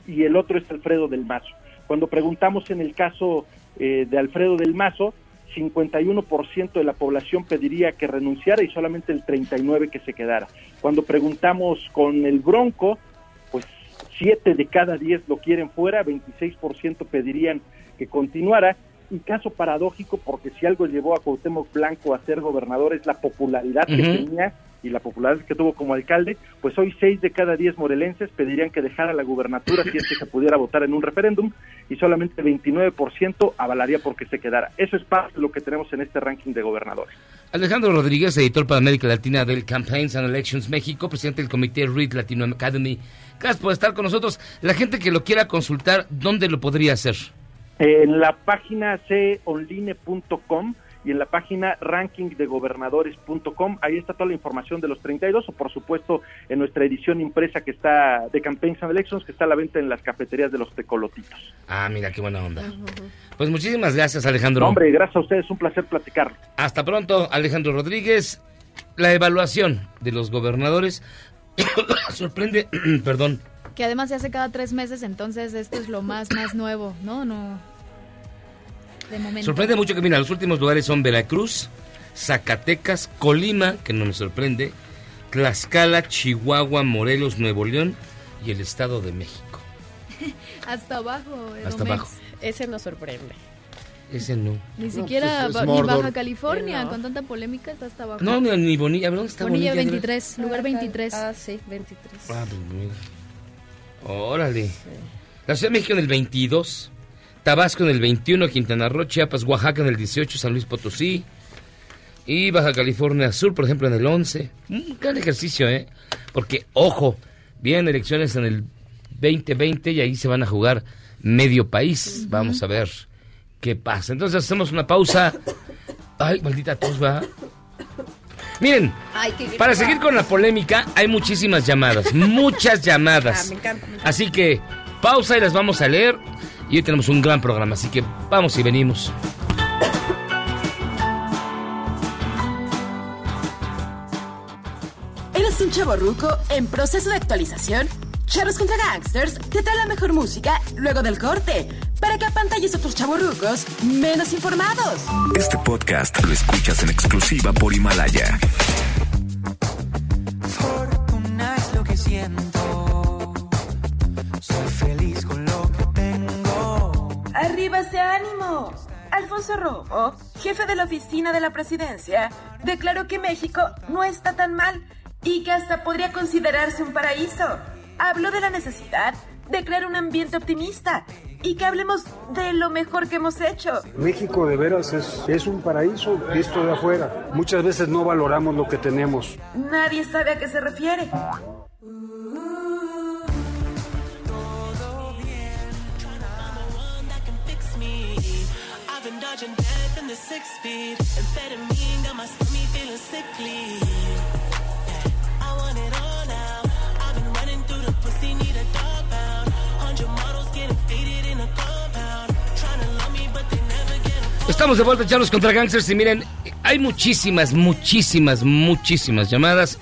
y el otro es Alfredo del Mazo. Cuando preguntamos en el caso eh, de Alfredo del Mazo, 51% de la población pediría que renunciara y solamente el 39% que se quedara. Cuando preguntamos con el Bronco, 7 de cada 10 lo quieren fuera, 26% pedirían que continuara. Y caso paradójico, porque si algo llevó a Cuauhtémoc Blanco a ser gobernador es la popularidad que tenía y la popularidad que tuvo como alcalde, pues hoy 6 de cada 10 morelenses pedirían que dejara la gubernatura si es que se pudiera votar en un referéndum y solamente 29% avalaría porque se quedara. Eso es parte de lo que tenemos en este ranking de gobernadores. Alejandro Rodríguez, editor para América Latina del Campaigns and Elections México, presidente del comité Read Latino Academy. Gracias por estar con nosotros. La gente que lo quiera consultar, ¿dónde lo podría hacer? En la página conline.com y en la página rankingdegobernadores.com, ahí está toda la información de los 32 o por supuesto en nuestra edición impresa que está de Campaigns and Elections que está a la venta en las cafeterías de los tecolotitos. Ah, mira, qué buena onda. Pues muchísimas gracias, Alejandro. No, hombre, gracias a ustedes, un placer platicar. Hasta pronto, Alejandro Rodríguez. La evaluación de los gobernadores *coughs* sorprende, *coughs* perdón, Que además se hace cada tres meses, entonces esto es lo más, más nuevo, ¿no? No. De momento. sorprende mucho que, mira, los últimos lugares son Veracruz, Zacatecas, Colima, que no me sorprende, Tlaxcala, Chihuahua, Morelos, Nuevo León y el Estado de México. *laughs* Hasta abajo. Hasta abajo. Ese nos sorprende. Ese no. Ni No, siquiera pues es Ba- ni. Baja California, No. con tanta polémica, está hasta abajo. No, ni, ni Bonilla. A ver, ¿dónde está Bonilla Bonilla? 23, lugar 23. Ah, sí, 23. Ah, pues mira. Órale. La Ciudad de México en el 22, Tabasco en el 21, Quintana Roo, Chiapas, Oaxaca en el 18, San Luis Potosí y Baja California Sur, por ejemplo, en el 11. Un gran ejercicio, ¿eh? Porque, ojo, vienen elecciones en el 2020 y ahí se van a jugar medio país. Vamos a ver qué pasa. Entonces hacemos una pausa. Ay, maldita tos, va. Miren, Ay, para seguir con la polémica, hay muchísimas llamadas, *laughs* muchas Ah, llamadas. me encanta. me encanta. Así que pausa y las vamos a leer. Y hoy tenemos un gran programa, así que vamos y venimos. ¿Eres un chavo ruco en proceso de actualización? Charros contra Gangsters te trae la mejor música luego del corte para que apantalles a otros chavorrucos menos informados. Este podcast lo escuchas en exclusiva por Himalaya. Soy feliz con lo que tengo. ¡Arriba ese ánimo! Alfonso Romo, jefe de la oficina de la presidencia, declaró que México no está tan mal y que hasta podría considerarse un paraíso. Habló de la necesidad de crear un ambiente optimista y que hablemos de lo mejor que hemos hecho. México de veras es, es un paraíso visto de afuera. Muchas veces no valoramos lo que tenemos. Nadie sabe a qué se refiere. Death in the six speed. Amphetamine got my stomach feeling sickly. Yeah, I want it all now. I've been running through the pussy, need a dog pound. Hundred models getting faded in a compound. Trying to love me, but they never get a Estamos de vuelta, Charlos contra Gangsters. Y miren, hay muchísimas, muchísimas, muchísimas llamadas.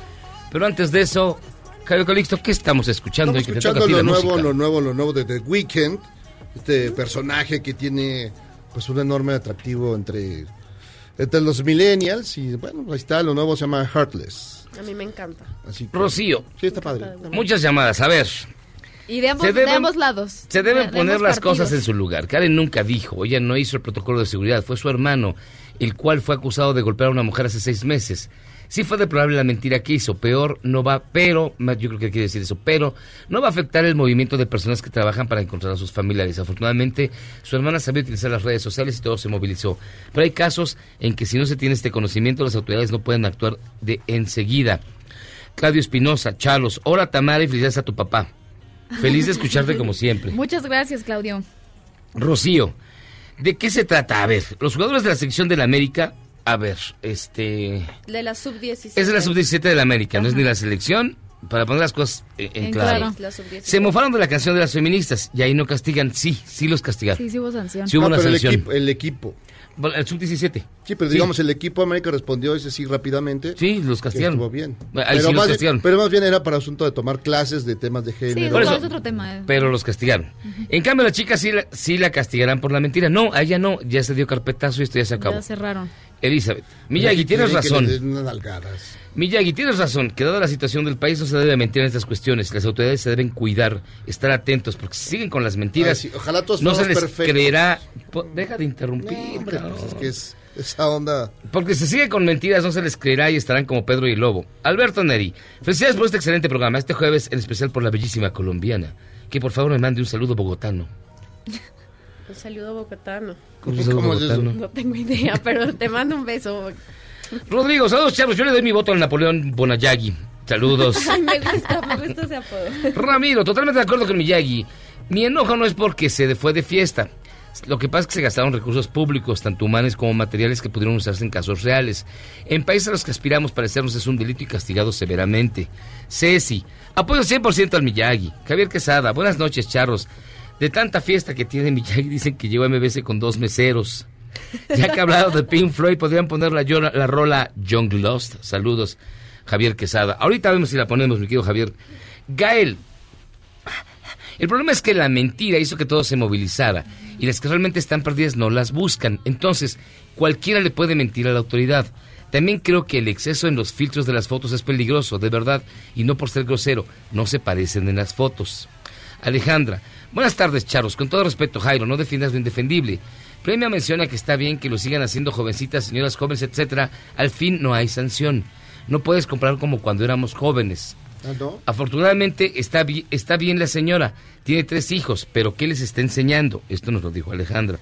Pero antes de eso, Javier Calixto, ¿qué estamos escuchando? Estamos y que te toca escuchando lo nuevo, lo nuevo, lo nuevo de The Weeknd. Este personaje que tiene pues un enorme atractivo entre, entre los millennials. Y bueno, ahí está, lo nuevo se llama Heartless. A mí me encanta. Así que- Rocío. Sí, está padre. Muchas llamadas, a ver. Y de ambos, Se de deben- ambos lados. Se deben De- de poner las cosas en su lugar. Karen nunca dijo, ella no hizo el protocolo de seguridad, fue su hermano, el cual fue acusado de golpear a una mujer hace seis meses. Sí fue deplorable la mentira que hizo, peor no va, pero, yo creo que quiere decir eso, pero no va a afectar el movimiento de personas que trabajan para encontrar a sus familiares. Afortunadamente, su hermana sabía utilizar las redes sociales y todo se movilizó. Pero hay casos en que si no se tiene este conocimiento, las autoridades no pueden actuar de enseguida. Claudio Espinosa, Charlos, hola Tamara y felicidades a tu papá. Feliz de escucharte como siempre. *laughs* Muchas gracias, Claudio. Rocío, ¿de qué se trata? A ver, los jugadores de la sección del América, a ver, este... De la sub-17. Es de la sub-17 del América, no es ni la selección, para poner las cosas en, en claro. claro. La sub-17. Se mofaron de la canción de las feministas y ahí no castigan, sí, sí los castigaron. Sí, sí hubo sanción. Sí hubo No, una pero el sanción. equipo, el equipo. Bueno, El sub-17. Sí, pero digamos, el equipo América respondió ese sí rápidamente. Sí, los castigaron. Estuvo bien. Ahí pero, sí los más bien, castigaron. pero más bien era para asunto de tomar clases de temas de Sí, género. eso Por eso- es otro tema. eh. Pero los castigaron. En cambio, la chica sí la, sí la castigarán por la mentira. No, a ella no, ya se dio carpetazo y esto ya se acabó. Ya cerraron. Elizabeth, Miyagi, tienes razón. Miyagi, tienes razón, que dada la situación del país no se debe mentir en estas cuestiones. Las autoridades se deben cuidar, estar atentos, porque si siguen con las mentiras, Ay, sí, ojalá todos no se les perfectos. creerá... Deja de interrumpir, Hombre, cabrón. pues es que es esa onda. Porque si sigue con mentiras no se les creerá y estarán como Pedro y el Lobo. Alberto Neri, felicidades por este excelente programa, este jueves en especial por la bellísima colombiana. Que por favor me mande un saludo bogotano. Un saludo bogotano. Un saludo ¿Cómo es eso? No tengo idea, *laughs* pero te mando un beso. Rodrigo, saludos chavos, yo le doy mi voto al Napoleón Bonayagi. Saludos. *laughs* Ay, me gusta, me gusta ese apodo. Ramiro, totalmente de acuerdo con Miyagi. Mi enojo no es porque se fue de fiesta. Lo que pasa es que se gastaron recursos públicos, tanto humanos como materiales, que pudieron usarse en casos reales. En países a los que aspiramos parecernos es un delito y castigado severamente. Ceci, apoyo 100% al Miyagi. Javier Quesada, buenas noches, charros. De tanta fiesta que tiene Miyagi, dicen que llegó a MBS con dos meseros. Ya que ha hablado de Pink Floyd, podrían poner la, la rola Young Lost. Saludos, Javier Quesada. Ahorita vemos si la ponemos, mi querido Javier. Gael, el problema es que la mentira hizo que todo se movilizara y las que realmente están perdidas no las buscan. Entonces, cualquiera le puede mentir a la autoridad. También creo que el exceso en los filtros de las fotos es peligroso, de verdad, y no por ser grosero, no se parecen en las fotos. Alejandra, buenas tardes, Charros. Con todo respeto, Jairo, no defiendas lo indefendible. Premia menciona que está bien que lo sigan haciendo jovencitas, señoras jóvenes, etcétera. Al fin no hay sanción. No puedes comprar como cuando éramos jóvenes. ¿no? Afortunadamente está, bi- está bien la señora, tiene tres hijos, pero ¿qué les está enseñando? Esto nos lo dijo Alejandra.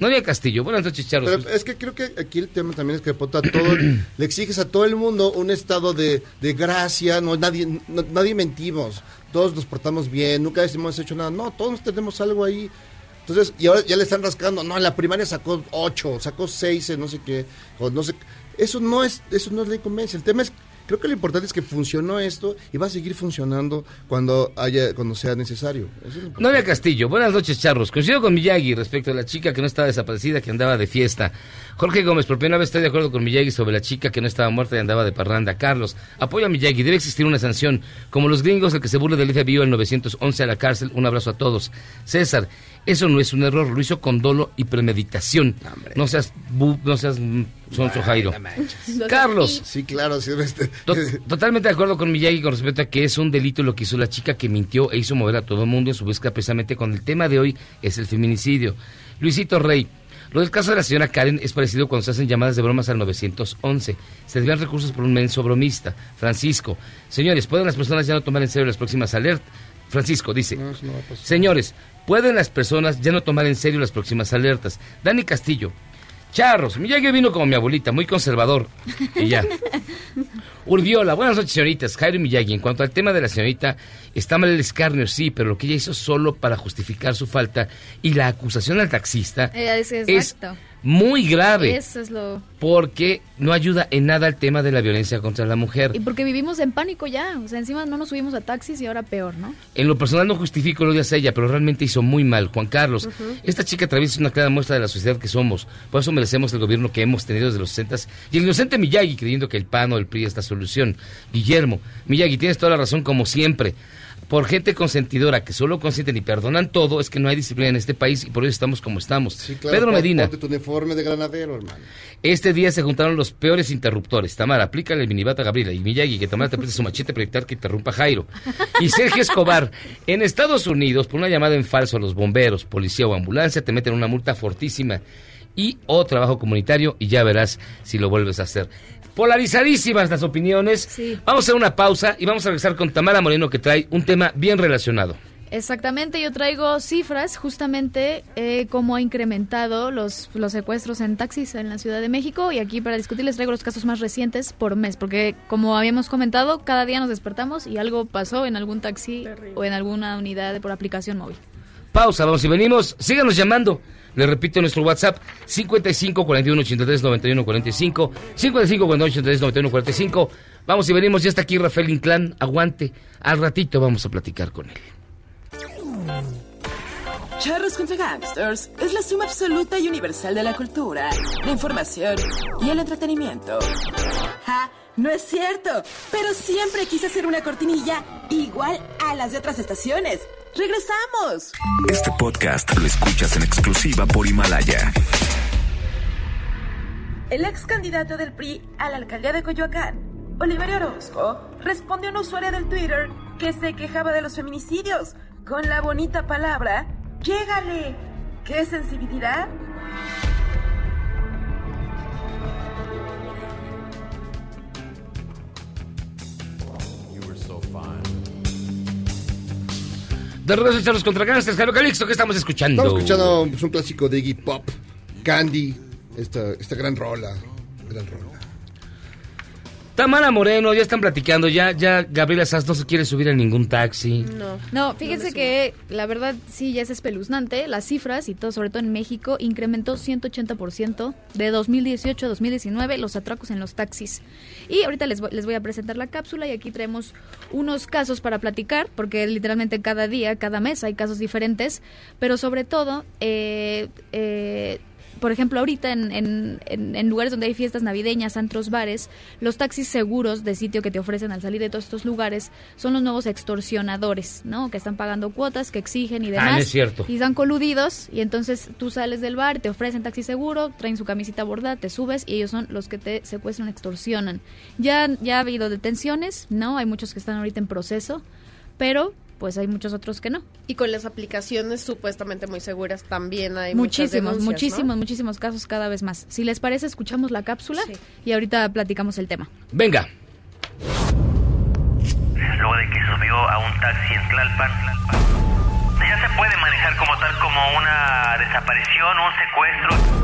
Novia Castillo, buenas noches, Charlos. Pero es que creo que aquí el tema también es que Pota, todo, le exiges a todo el mundo un estado de, de gracia, no nadie, no- nadie mentimos, todos nos portamos bien, nunca hemos hecho nada, no, todos tenemos algo ahí. Entonces, y ahora ya le están rascando, no, en la primaria sacó ocho, sacó seis, no sé qué, o no sé, eso no es, eso no es ley convence, el tema es, creo que lo importante es que funcionó esto y va a seguir funcionando cuando haya, cuando sea necesario. Eso es. Novia Castillo, buenas noches, Charros. Coincido con Miyagi respecto a la chica que no estaba desaparecida, que andaba de fiesta. Jorge Gómez, por primera vez estoy de acuerdo con Miyagi sobre la chica que no estaba muerta y andaba de parranda. Carlos, apoyo a Miyagi, debe existir una sanción. Como los gringos, el que se burle del FBI en 911 a la cárcel, un abrazo a todos. César, eso no es un error, lo hizo con dolo y premeditación. No seas, bu- no seas sonso Jairo. Carlos, Sí, claro, sí, este, To- Totalmente de acuerdo con Miyagi con respecto a que es un delito lo que hizo la chica que mintió e hizo mover a todo el mundo en su búsqueda precisamente con el tema de hoy es el feminicidio. Luisito Rey, Lo del caso de la señora Karen es parecido cuando se hacen llamadas de bromas al 911. Se desvían recursos por un menso bromista. Francisco, señores, ¿pueden las personas ya no tomar en serio las próximas alertas? Francisco dice, No, señores, ¿pueden las personas ya no tomar en serio las próximas alertas? Dani Castillo, charros, Miyagi vino como mi abuelita, muy conservador. Y ya. *laughs* Urbiola, buenas noches, señoritas. Jairo Miyagi, en cuanto al tema de la señorita, está mal el escarnio, sí, pero lo que ella hizo solo para justificar su falta y la acusación al taxista es, es exacto. Muy grave Eso es lo... porque no ayuda en nada al tema de la violencia contra la mujer. Y porque vivimos en pánico ya. O sea, encima no nos subimos a taxis y ahora peor, ¿no? En lo personal no justifico lo de hacia ella, pero realmente hizo muy mal. Juan Carlos, esta chica atraviesa una clara muestra de la sociedad que somos. Por eso merecemos el gobierno que hemos tenido desde los 60 y el inocente Miyagi creyendo que el PAN o el PRI es la solución. Guillermo, Miyagi, tienes toda la razón como siempre. Por gente consentidora que solo consienten y perdonan todo, es que no hay disciplina en este país y por eso estamos como estamos. Sí, claro, Pedro Medina, Ponte tu uniforme de granadero, hermano. este día se juntaron los peores interruptores. Tamara, aplícale el minibata a Gabriela y Miyagi, que Tamara te preste su machete para evitar que interrumpa Jairo. Y Sergio Escobar, en Estados Unidos, por una llamada en falso a los bomberos, policía o ambulancia, te meten una multa fortísima y o trabajo comunitario y ya verás si lo vuelves a hacer. Polarizadísimas las opiniones. Vamos a hacer una pausa y vamos a regresar con Tamara Moreno que trae un tema bien relacionado. Exactamente, yo traigo cifras justamente eh, cómo ha incrementado los, los secuestros en taxis en la Ciudad de México y aquí para discutir les traigo los casos más recientes por mes, porque como habíamos comentado, cada día nos despertamos y algo pasó en algún taxi o en alguna unidad por aplicación móvil. Pausa, vamos y venimos. Síganos llamando. Les repito nuestro WhatsApp 55 41 83 91 45 55 41 83 91 45. Vamos y venimos. Ya está aquí Rafael Inclán. Aguante. Al ratito vamos a platicar con él. Charros contra Gangsters es la suma absoluta y universal de la cultura, la información y el entretenimiento. ¡Ja! No es cierto, pero siempre quise hacer una cortinilla igual a las de otras estaciones. ¡Regresamos! Este podcast lo escuchas en exclusiva por Himalaya. El ex candidato del PRI a la alcaldía de Coyoacán, Oliverio Orozco, respondió a una usuaria del Twitter que se quejaba de los feminicidios con la bonita palabra ¡Llégale! ¿Qué sensibilidad? De regreso a Charlos contra Gangsters. Jairo Calixto, ¿qué estamos escuchando? Estamos escuchando pues, un clásico de Iggy Pop, Candy, esta, esta gran rola. Gran rola. Tamara Moreno, ya están platicando. Ya, ya Gabriela Sass no se quiere subir a ningún taxi. No, no fíjense que la verdad sí ya es espeluznante. Las cifras y todo, sobre todo en México, incrementó 180% de 2018 a 2019 los atracos en los taxis. Y ahorita les voy, les voy a presentar la cápsula y aquí traemos unos casos para platicar, porque literalmente cada día, cada mes hay casos diferentes, pero sobre todo, eh, eh, por ejemplo, ahorita en, en- en- en lugares donde hay fiestas navideñas, antros, bares, los taxis seguros de sitio que te ofrecen al salir de todos estos lugares son los nuevos extorsionadores, ¿no? Que están pagando cuotas, que exigen y Ah, demás. no es cierto. Y están coludidos y entonces tú sales del bar, te ofrecen taxi seguro, traen su camisita bordada, te subes y ellos son los que te secuestran, extorsionan. Ya, ya ha habido detenciones, ¿no? Hay muchos que están ahorita en proceso, pero pues hay muchos otros que no. Y con las aplicaciones supuestamente muy seguras también hay Muchísimos, muchísimos, ¿no? muchísimos casos cada vez más. Si les parece, escuchamos la cápsula y ahorita platicamos el tema. Venga. Luego de que subió a un taxi en Tlalpan, ya se puede manejar como tal como una desaparición, un secuestro.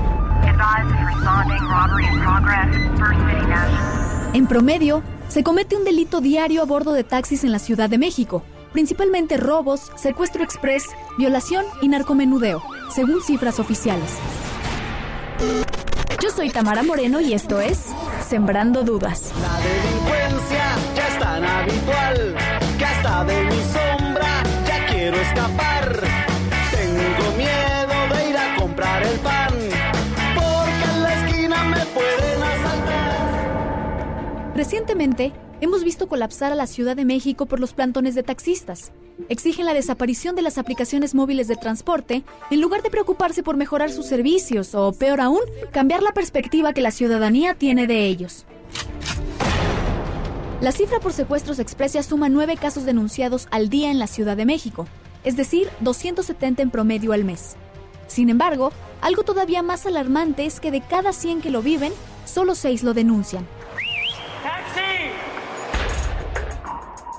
En promedio, se comete un delito diario a bordo de taxis en la Ciudad de México, principalmente robos, secuestro express, violación y narcomenudeo, según cifras oficiales. Yo soy Tamara Moreno y esto es Sembrando Dudas. La delincuencia ya es tan habitual que hasta de mi sombra ya quiero escapar. Tengo miedo de ir a comprar el pan porque en la esquina me pueden asaltar. Recientemente, hemos visto colapsar a la Ciudad de México por los plantones de taxistas. Exigen la desaparición de las aplicaciones móviles de transporte en lugar de preocuparse por mejorar sus servicios o, peor aún, cambiar la perspectiva que la ciudadanía tiene de ellos. La cifra por secuestros express ya suma nueve casos denunciados al día en la Ciudad de México, es decir, 270 en promedio al mes. Sin embargo, Algo todavía más alarmante es que de cada 100 que lo viven, solo 6 lo denuncian.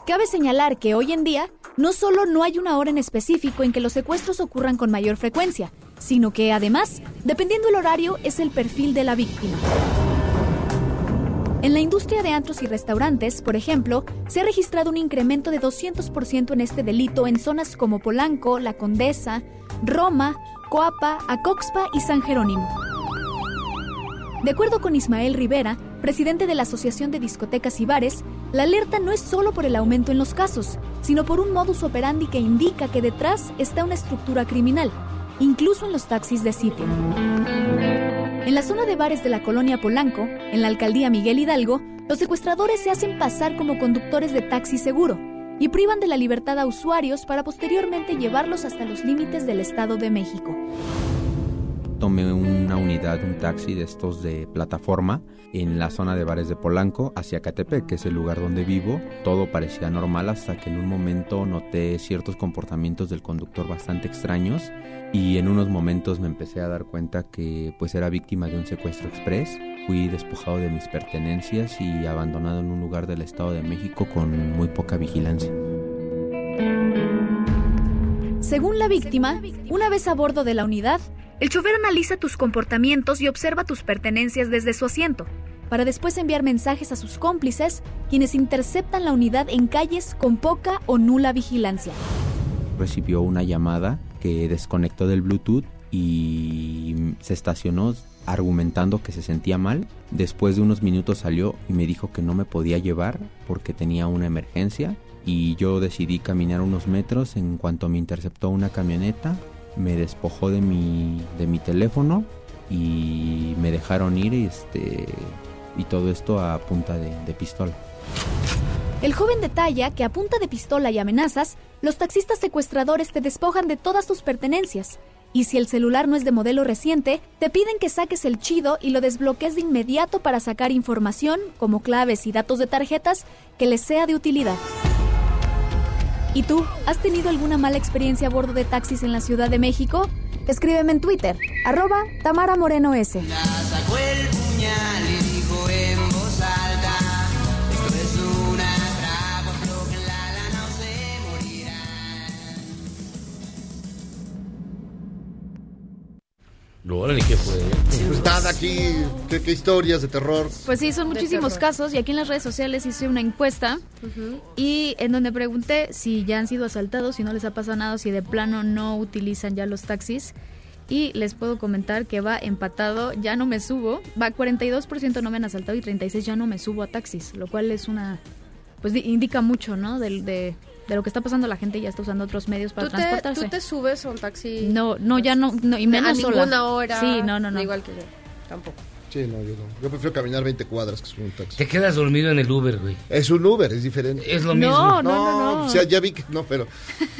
Cabe señalar que hoy en día no solo no hay una hora en específico en que los secuestros ocurran con mayor frecuencia, sino que además, dependiendo el horario, es el perfil de la víctima. En la industria de antros y restaurantes, por ejemplo, se ha registrado un incremento de 200% en este delito en zonas como Polanco, La Condesa, Roma, Coapa, Acoxpa y San Jerónimo. De acuerdo con Ismael Rivera, presidente de la Asociación de Discotecas y Bares, la alerta no es solo por el aumento en los casos, sino por un modus operandi que indica que detrás está una estructura criminal, incluso en los taxis de sitio. En la zona de bares de la colonia Polanco, en la alcaldía Miguel Hidalgo, los secuestradores se hacen pasar como conductores de taxi seguro y privan de la libertad a usuarios para posteriormente llevarlos hasta los límites del Estado de México. Tomé una unidad, un taxi de estos de plataforma en la zona de bares de Polanco hacia Catepec, que es el lugar donde vivo. Todo parecía normal hasta que en un momento noté ciertos comportamientos del conductor bastante extraños y en unos momentos me empecé a dar cuenta que pues era víctima de un secuestro express. Fui despojado de mis pertenencias y abandonado en un lugar del Estado de México con muy poca vigilancia. Según la víctima, una vez a bordo de la unidad, el chofer analiza tus comportamientos y observa tus pertenencias desde su asiento, para después enviar mensajes a sus cómplices, quienes interceptan la unidad en calles con poca o nula vigilancia. Recibió una llamada que desconectó del Bluetooth y se estacionó argumentando que se sentía mal. Después de unos minutos salió y me dijo que no me podía llevar porque tenía una emergencia y yo decidí caminar unos metros en cuanto me interceptó una camioneta, me despojó de mi, de mi teléfono y me dejaron ir este, y todo esto a punta de, de pistola. El joven detalla que a punta de pistola y amenazas, los taxistas secuestradores te despojan de todas tus pertenencias. Y si el celular no es de modelo reciente, te piden que saques el chido y lo desbloquees de inmediato para sacar información, como claves y datos de tarjetas, que les sea de utilidad. ¿Y tú, has tenido alguna mala experiencia a bordo de taxis en la Ciudad de México? Escríbeme en Twitter, arroba Tamara Moreno S. Sacó el Órale, ¿qué fue? Pues nada, aquí, ¿qué, qué historias de terror? Pues sí, son muchísimos casos y aquí en las redes sociales hice una encuesta y en donde pregunté si ya han sido asaltados, si no les ha pasado nada, si de plano no utilizan ya los taxis. Y les puedo comentar que va empatado, ya no me subo, va 42% no me han asaltado y 36% ya no me subo a taxis, lo cual es una, pues di- indica mucho, ¿no? Del- de, de lo que está pasando, la gente ya está usando otros medios para ¿Tú te, transportarse. tú te subes a un taxi? No, no, ya no, no, y menos a sola. ninguna hora. Sí, no, no, no. Igual que yo, tampoco. Sí, no, yo no. Yo prefiero caminar 20 cuadras que subir un taxi. Te quedas dormido en el Uber, güey. Es un Uber, es diferente. Es lo No, mismo. no, no, no. o sea, ya vi que no, pero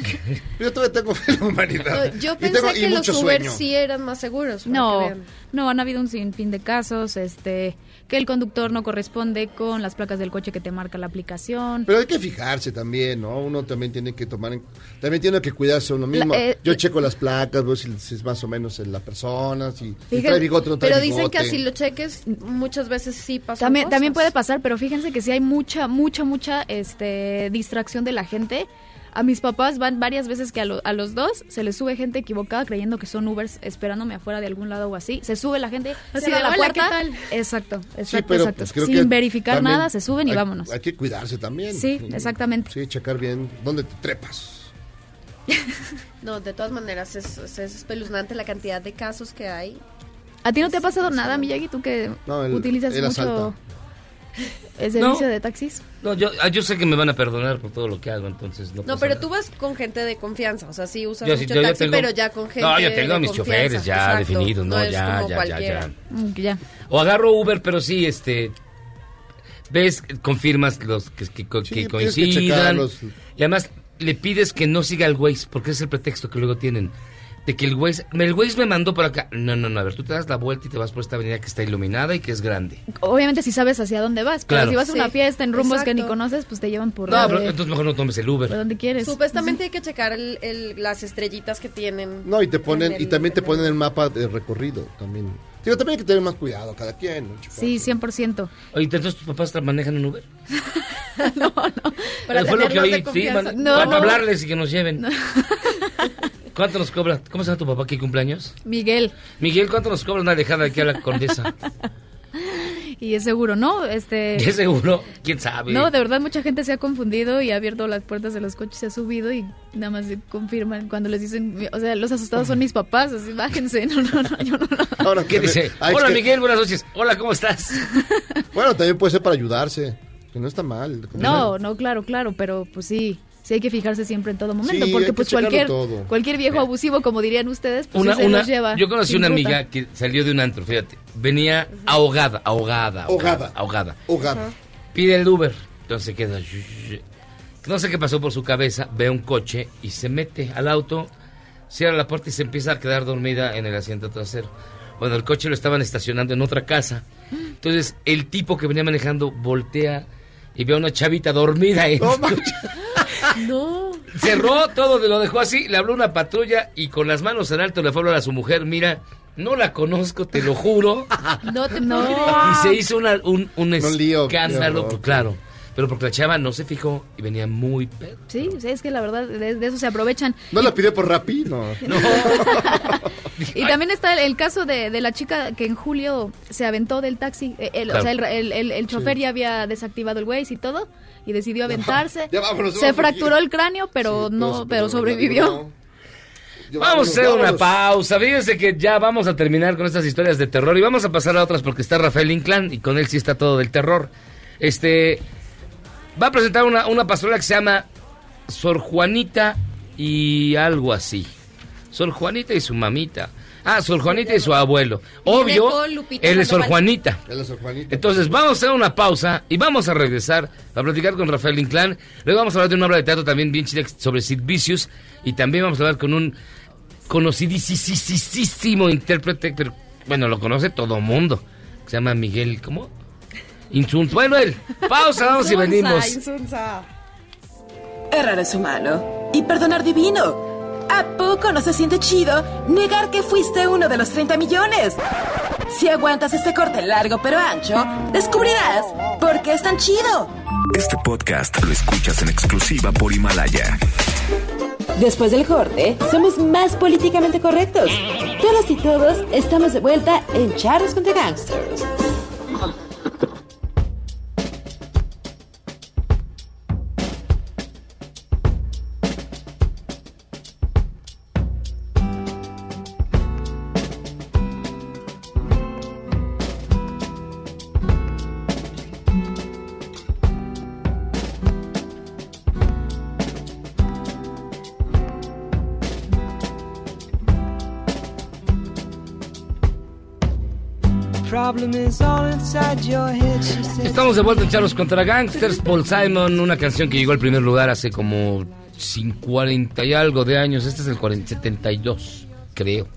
*laughs* yo todavía tengo fe en la humanidad. Yo Y pensé tengo- y que los Uber sueño. sí eran más seguros. No, no, han habido un sinfín de casos, este, que el conductor no corresponde con las placas del coche que te marca la aplicación. Pero hay que fijarse también, ¿no? Uno también tiene que tomar, en- también tiene que cuidarse uno mismo. La- eh, Yo checo las placas, veo si, si es más o menos en la persona, si, si Fíjate, trae bigote o no trae pero dicen bigote. que así lo cheques, muchas veces sí También, cosas. también puede pasar, pero fíjense que sí hay mucha, mucha, mucha este, distracción de la gente. A mis papás van varias veces que a, lo- a los dos se les sube gente equivocada creyendo que son Ubers esperándome afuera de algún lado o así. Se sube la gente, Así de, la "Hola, puerta. ¿qué tal?" Exacto, Sí, exacto, pero, exacto. pues, creo Sin que verificar nada, se suben y hay- vámonos. Hay que cuidarse también. Sí, exactamente. Sí, checar bien dónde te trepas. *laughs* No, de todas maneras es, es espeluznante la cantidad de casos que hay. ¿A ti no te ha pasado nada, Miyagi, tú que No, el- utilizas el mucho. El servicio No. de taxis? No, yo, ah, yo sé que me van a perdonar por todo lo que hago, entonces no No, pasa pero nada. tú vas con gente de confianza, o sea, sí usas Yo mucho yo taxi, tengo- pero ya con gente No, yo tengo a de mis confianza, choferes ya exacto, definidos, no, ya, ya, ya. Mm, ya. O agarro Uber, pero sí, este, ves, confirmas los que, que co- Sí, que coincidan. y además le pides que no siga el Waze, porque ese es el pretexto que luego tienen. De que el Waze, el Waze me mandó por acá. No, no, no, a ver, tú te das la vuelta y te vas por esta avenida que está iluminada y que es grande. Obviamente si sabes hacia dónde vas, pero Claro. si vas a una Sí, fiesta en rumbos que ni conoces, pues te llevan por, No, pero entonces mejor no tomes el Uber. por donde quieres. Supuestamente hay que checar el- el- las estrellitas que tienen. No, y te ponen, en y también te en ponen el mapa de recorrido también. Digo, también hay que tener más cuidado cada quien. ¿no? Sí, 100%. Oye, entonces tus papás manejan en Uber. *laughs* Para Eh, Fue lo que oí, sí, No, para no. hablarles y que nos lleven. *laughs* ¿Cuánto nos cobra? ¿Cómo se llama tu papá? ¿Qué cumpleaños? Miguel, Miguel, ¿cuánto nos cobra una alejada aquí a la condesa? *laughs* y es seguro, ¿no? Este... *laughs* ¿Qué seguro? ¿Quién sabe? No, de verdad mucha gente se ha confundido y ha abierto las puertas de los coches, se ha subido y nada más se confirman cuando les dicen, o sea, los asustados son mis papás, así bájense, *laughs* no, no, no, yo no. Ahora, ¿Qué dice? Ay, Hola es que- Miguel, buenas noches. Hola, ¿cómo estás? Bueno, también puede ser para ayudarse. Que no está mal. No, no, claro, claro, pero pues sí, sí hay que fijarse siempre en todo momento, Sí, porque que pues cualquier todo. cualquier viejo abusivo, como dirían ustedes, pues Una, sí se una, los lleva. yo conocí una ruta. amiga que salió de un antro, fíjate. Venía ahogada, ahogada, ahogada, ahogada. Ahogada. Pide el Uber. Entonces queda. No sé qué pasó por su cabeza. Ve un coche y se mete al auto, cierra la puerta y se empieza a quedar dormida en el asiento trasero. Bueno, el coche lo estaban estacionando en otra casa. Entonces el tipo que venía manejando voltea y ve a una chavita dormida. en su- No. Cerró todo, lo dejó así, le habló una patrulla y con las manos en alto le fue a hablar a su mujer, mira, no la conozco, te lo juro. *laughs* No te No. Y se hizo una- un, un escándalo, claro. Pero porque la chava no se fijó y venía muy pedo. Sí, sí, es que la verdad de, de eso se aprovechan. ¿No la pidió por Rappi? No. *laughs* Y también está el, el caso de, de la chica que en julio se aventó del taxi. eh, el- Claro. O sea, el, el- el- el chofer Sí. ya había desactivado el Waze y todo. Y decidió aventarse. *laughs* ya vámonos, se vámonos, fracturó el cráneo, pero no, pero sobrevivió. Vamos a hacer una pausa. Fíjense que ya vamos a terminar con estas historias de terror y vamos a pasar a otras porque está Rafael Inclán y con él sí está todo del terror. Este va a presentar una, una pastorela que se llama Sor Juanita y algo así. Sor Juanita y su mamita. Ah, Sor Juanita y su abuelo. Obvio, con Lupita él es Sor Sandoval. Juanita. Él es Sor Juanita. Entonces vamos a hacer una pausa y vamos a regresar a platicar con Rafael Inclán. Luego vamos a hablar de una obra de teatro también bien chida sobre Sid Vicious. Y también vamos a hablar con un conocidísimo intérprete, pero bueno, lo conoce todo mundo. Se llama Miguel, ¿cómo? Insunz. Bueno, él. Pausa, vamos y venimos. Insunza. Errar es humano y perdonar divino. ¿A poco no se siente chido negar que fuiste uno de los 30 millones? Si aguantas este corte largo pero ancho, descubrirás por qué es tan chido. Este podcast lo escuchas en exclusiva por Himalaya. Después del corte, somos más políticamente correctos. Todos y todos estamos de vuelta en Charros contra Gangsters. Estamos de vuelta en Charlos contra Gangsters. Paul Simon, una canción que llegó al primer lugar hace como 40 y algo de años. Este es el 40, 72, creo.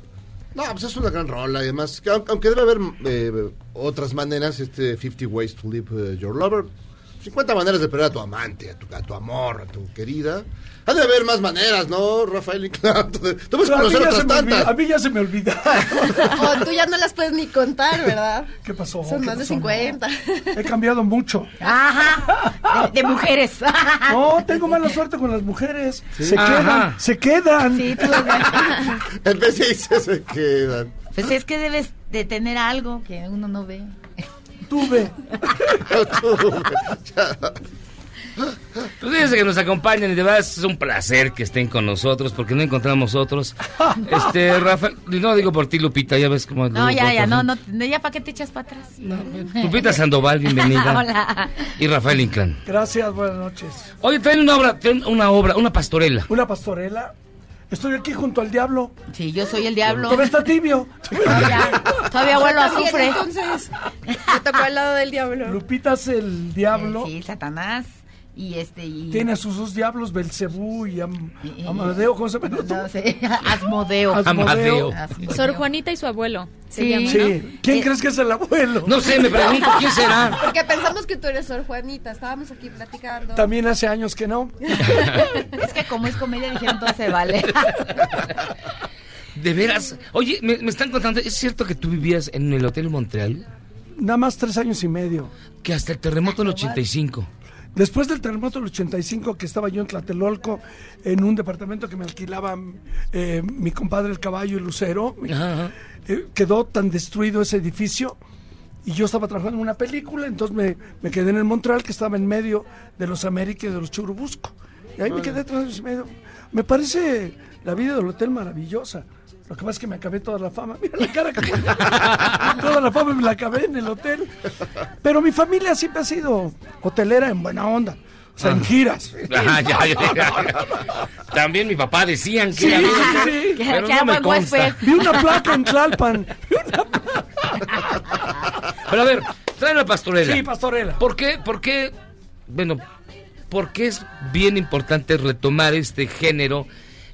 No, pues es una gran rola. Además, que aun- aunque debe haber eh, otras maneras, este 50 Ways to Live eh, Your Lover. 50 maneras de perder a tu amante, a tu, a tu amor, a tu querida. Ha de haber más maneras, ¿no, Rafael *laughs* Inclán? Tú tú puedes Pero a, mí conocer ya otras se me olvida- tantas. a mí ya se me olvida. *laughs* Oh, tú ya no las puedes ni contar, ¿verdad? ¿Qué pasó? Son ¿Qué más de pasó? 50. He cambiado mucho. Ajá. De, de mujeres. *laughs* No, tengo mala suerte con las mujeres. Se Ajá. quedan, se quedan. Sí, tú. En vez de irse, se quedan. Pues es que debes de tener algo que uno no ve. Tuve. *laughs* Pues fíjense que nos acompañan y de verdad es un placer que estén con nosotros porque no encontramos otros. *laughs* Este, Rafael, no digo por ti, Lupita, ya ves cómo. No, ya, ya, no, no, no, ya para qué te echas para atrás. Lupita Sandoval, bienvenida. *laughs* Hola. Y Rafael Inclán. Gracias, buenas noches. Oye, traen una obra, traen una obra, una pastorela. Una pastorela. Estoy aquí junto al diablo. Sí, yo soy el diablo. Todavía está tibio. Todavía, todavía huelo a azufre. Entonces, me tocó al lado del diablo. Lupita es el diablo. Sí, Satanás. Y este y Tiene a sus dos diablos, Belcebú y Am- Amadeo, ¿cómo se llama? no sé, *laughs* Asmodeo. Sor Juanita y su abuelo. Sí. ¿Quién crees que es el abuelo? No sé, me pregunto quién será. Porque pensamos que tú eres Sor Juanita. Estábamos aquí platicando. También hace años que no. *laughs* Es que como es comedia dijeron todo se vale. *laughs* De veras. Oye, me, me están contando, ¿es cierto que tú vivías en el Hotel Montreal? Nada más tres años y medio. Que hasta el terremoto del 85. Después del terremoto del 85, que estaba yo en Tlatelolco, en un departamento que me alquilaba eh, mi compadre el caballo y Lucero, eh, quedó tan destruido ese edificio y yo estaba trabajando en una película, entonces me, me quedé en el Montreal, que estaba en medio de los América y de los Churubusco. Y ahí me quedé tres años y medio. Me parece la vida del hotel maravillosa. Lo que pasa es que me acabé toda la fama. *laughs* Mira la cara que pongo. *laughs* Toda la fama me la acabé en el hotel. Pero mi familia siempre ha sido hotelera en buena onda. O sea, en giras. *laughs* Ya, ya, ya. También mi papá decían que Sí, era sí, sí. pero no me consta. Vi una placa en Tlalpan. Pero a ver, trae la pastorela. Sí, pastorela. ¿Por qué? ¿Por qué? Bueno, ¿por qué es bien importante retomar este género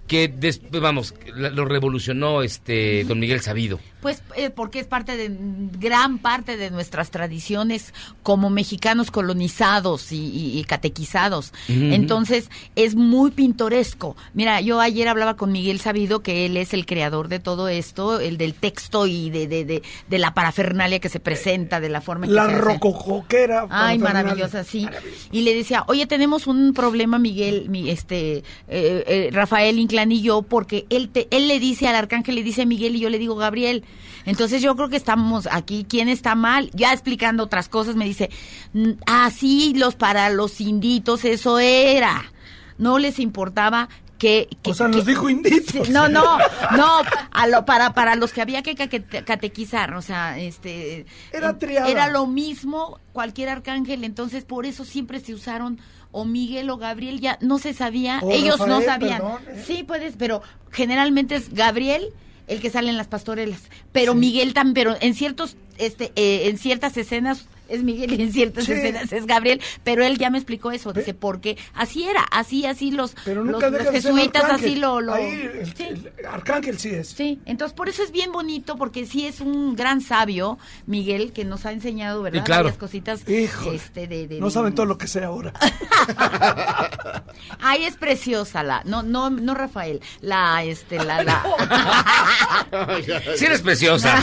que después, vamos, lo revolucionó este don Miguel Sabido? Pues eh, porque es parte de gran parte de nuestras tradiciones como mexicanos colonizados y, y- y catequizados. Entonces es muy pintoresco. Mira, yo ayer hablaba con Miguel Sabido que él es el creador de todo esto, el del texto y de, de, de, de la parafernalia que se presenta, de la forma en que La rococoquera. Ay, maravillosa, sí. Y le decía, oye, tenemos un problema, Miguel, mi, este, eh, eh, Rafael Inclán y yo, porque él, te, él le dice al arcángel, le dice a Miguel y yo le digo Gabriel. Entonces yo creo que estamos aquí, ¿quién está mal? Ya explicando otras cosas, me dice, "Mm, así los para los inditos, eso era. No les importaba que, que- O sea, nos que- dijo inditos. *laughs* No, no, *laughs* no, a lo, para, para los que había que catequizar, o sea, este... Era eh, triada. Era lo mismo cualquier arcángel, entonces por eso siempre se usaron o Miguel o Gabriel, ya no se sabía, O ellos no sabían. perdón, ¿eh? Sí, puedes, pero generalmente es Gabriel el que sale en las pastorelas, pero Miguel también, pero en ciertos, este, eh, en ciertas escenas es Miguel y en ciertas Sí. escenas es Gabriel, pero él ya me explicó eso, dice, porque así era, así, así los, Pero los, nunca jesuitas así lo... lo Ahí el- el arcángel sí es. Sí, entonces por eso es bien bonito, porque sí es un gran sabio, Miguel, que nos ha enseñado, ¿verdad? Y claro. Varias cositas. Híjole, este, de, de- No saben todo lo que sé ahora. *laughs* Ay, es preciosa la, no, no, no Rafael, la, este, la, la. *laughs* Sí eres preciosa.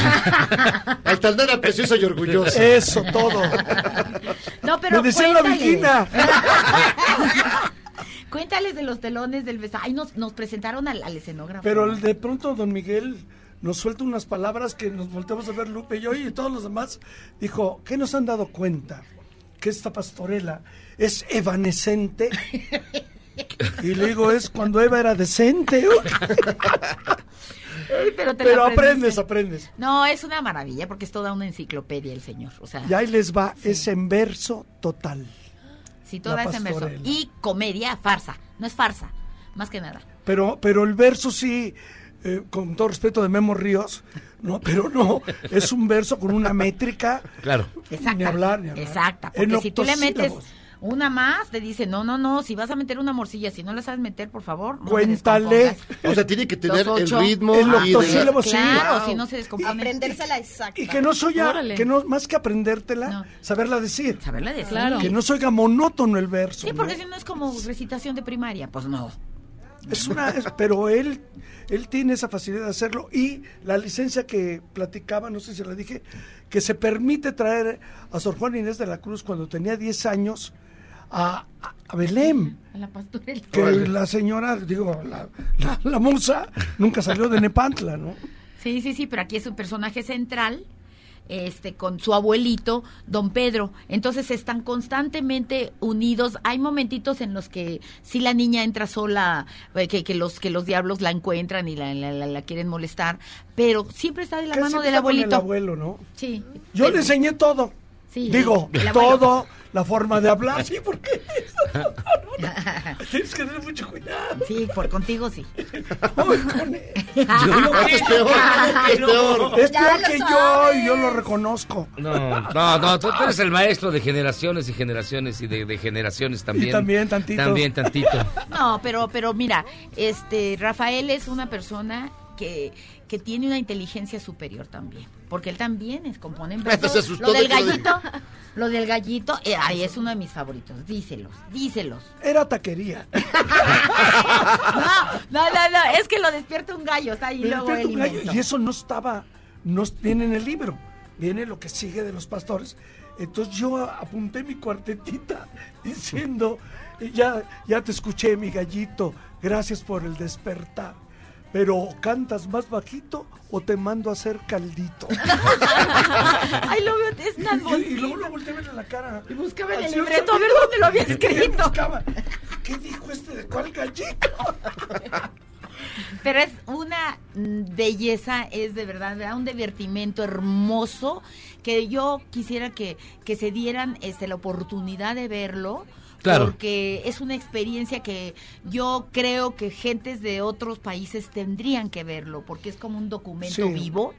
*laughs* Altanera preciosa y orgullosa. Eso, todo. No, pero Me decían la viquina. *laughs* Cuéntales de los telones del beso. Ay, nos, nos presentaron al, al escenógrafo. Pero de pronto don Miguel nos suelta unas palabras que nos volteamos a ver Lupe y yo y todos los demás. Dijo, ¿qué nos han dado cuenta? Que esta pastorela es evanescente. *laughs* y le digo, es cuando Eva era decente. *laughs* Pero te aprendes, aprendes. No, es una maravilla porque es toda una enciclopedia el señor. O sea, Y ahí les va, es en verso total. sí, toda esa en verso. Y comedia, farsa. No es farsa, más que nada. Pero, pero el verso sí, eh, con todo respeto de Memo Ríos, no, pero no, es un verso con una métrica. Claro. Exacta. Ni hablar, ni hablar. Exacta. En Porque si tú le metes. Una más, te dice, no, no, no, si vas a meter una morcilla, si no la sabes meter, por favor, no Cuéntale. O sea, tiene que tener el ritmo. El octosílabo, sí. Claro, Wow. si no se descompone. Aprendérsela exacta. Y que no soy que no, más que aprendértela, saberla decir. Saberla decir. Claro. Que no se oiga monótono el verso. Sí, ¿no? porque si no es como recitación de primaria, pues no. Es una, es- pero él, él tiene esa facilidad de hacerlo y la licencia que platicaba, no sé si la dije, que se permite traer a Sor Juan Inés de la Cruz cuando tenía 10 años a, a- Belén. La. Que la señora, digo, la, la, la musa nunca salió de Nepantla, ¿no? Sí, sí, sí, pero aquí es un personaje central, este, con su abuelito, don Pedro. Entonces están constantemente unidos. Hay momentitos en los que si la niña entra sola, eh, que, que los que los diablos la encuentran y la, la, la- la quieren molestar, pero siempre está de la mano del con abuelito. El abuelo, ¿no? Sí. Yo le enseñé todo. Sí, Digo, todo, la forma de hablar, sí, porque *laughs* tienes que tener mucho cuidado. Sí, por contigo sí. Este es peor, *laughs* es peor. Es peor que yo y yo lo reconozco. No, no, no, tú, tú eres el maestro de generaciones y generaciones y de, de generaciones también. Y también tantito. También tantito. No, pero, pero mira, este Rafael es una persona que, que tiene una inteligencia superior también, porque él también es compone. *laughs* Asustó Lo del de que lo gallito, lo del gallito, eh, ay, es uno de mis favoritos. Díselos, díselos. Era taquería. *laughs* No, no, no, no, es que lo despierta un gallo, está ahí Me luego él un gallo, y eso no estaba, no viene en el libro, viene lo que sigue de los pastores. Entonces yo apunté mi cuartetita *laughs* diciendo, ya, ya te escuché mi gallito, gracias por el despertar. Pero cantas más bajito o te mando a hacer caldito. *laughs* Ay, lo veo, es tan Y, y bonito. luego lo volteé a ver en la cara. Y buscaba en el libreto a ver dónde lo había escrito. Buscaba, ¿Qué dijo este de cuál gallito? Pero es una mm, belleza, es de verdad, da un divertimento hermoso que yo quisiera que, que se dieran este, la oportunidad de verlo. Claro. Porque es una experiencia que yo creo que gentes de otros países tendrían que verlo, porque es como un documento Sí. vivo.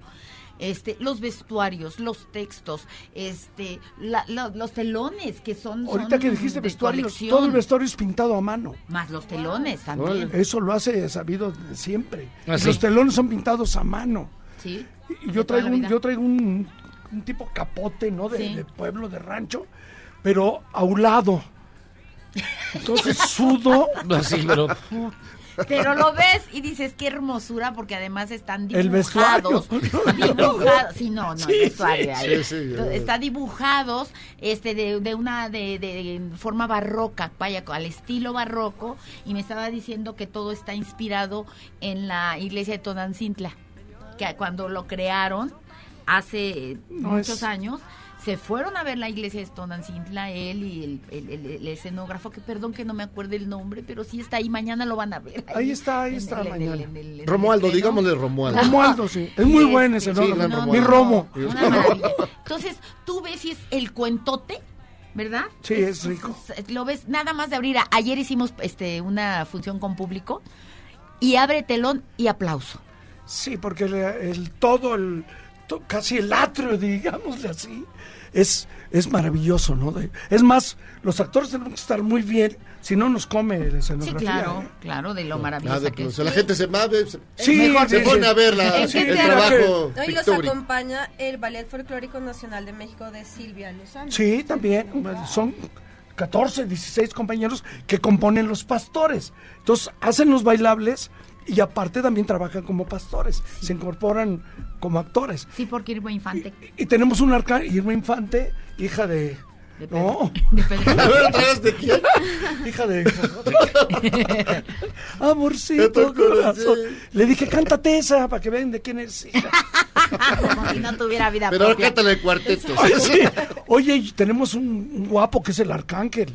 Este, los vestuarios, los textos, este, la- la- los telones que son, Ahorita son que dijiste de vestuario, colección. todo el vestuario es pintado a mano. más los telones también. Eso lo hace sabido siempre. Ah, sí. Los telones son pintados a mano. Sí. Y yo traigo, un, yo traigo un, un tipo capote, ¿no? De, Sí. de pueblo, de rancho, pero aulado. Entonces sudo. Pero Pero lo ves y dices qué hermosura porque además están El dibujados. *laughs* dibujados. Sí, no, no, Sí, el vestuario. sí, ahí. sí, sí. Está dibujados este de, de una de, de forma barroca, vaya, al estilo barroco y me estaba diciendo que todo está inspirado en la iglesia de Tonancintla, que cuando lo crearon hace No, muchos es- años se fueron a ver la iglesia de Tonancintla, él y el, el- el- el escenógrafo, que perdón que no me acuerde el nombre, pero sí está ahí, mañana lo van a ver. Ahí está, ahí está el- en el- mañana. Romualdo, digámosle Romualdo. Romualdo, sí. Es muy este, ese, ¿no? Mi Romualdo. romo. Entonces, tú ves si es el cuentote, ¿verdad? Sí, es rico. es- Lo ves nada más de abrir. a- Ayer hicimos este una función con público y abre telón y aplauso. Sí, porque el, el todo, el, to- casi el atrio, *laughs* digámosle así, es, es maravilloso, ¿no? De- es más, los actores tenemos que estar muy bien, si no nos come la Sí, escenografía. claro, ¿eh? claro, de lo Nada, maravillosa que pues, es. o sea, la gente se mueve, se, Sí, mejor se sí, pone sí. a ver la- ¿En qué el trabajo No, y los acompaña el Ballet Folclórico Nacional de México de Silvia Lozano. Sí, también. Son 14, 16 compañeros que componen los pastores. Entonces, hacen los bailables y aparte también trabajan como pastores. Se incorporan como actores. Sí, porque Irma Infante. Y tenemos un arca, Irma Infante, hija de... De no, *laughs* *laughs* De Pedro. A ver, otra vez, ¿de quién? hija de... *laughs* Amorcito corazón. Le dije, cántate esa para que vean de quién es hija. Como si no tuviera vida Pero ahora cántale el cuarteto. Sí. Oye, tenemos un, un guapo que es el arcángel,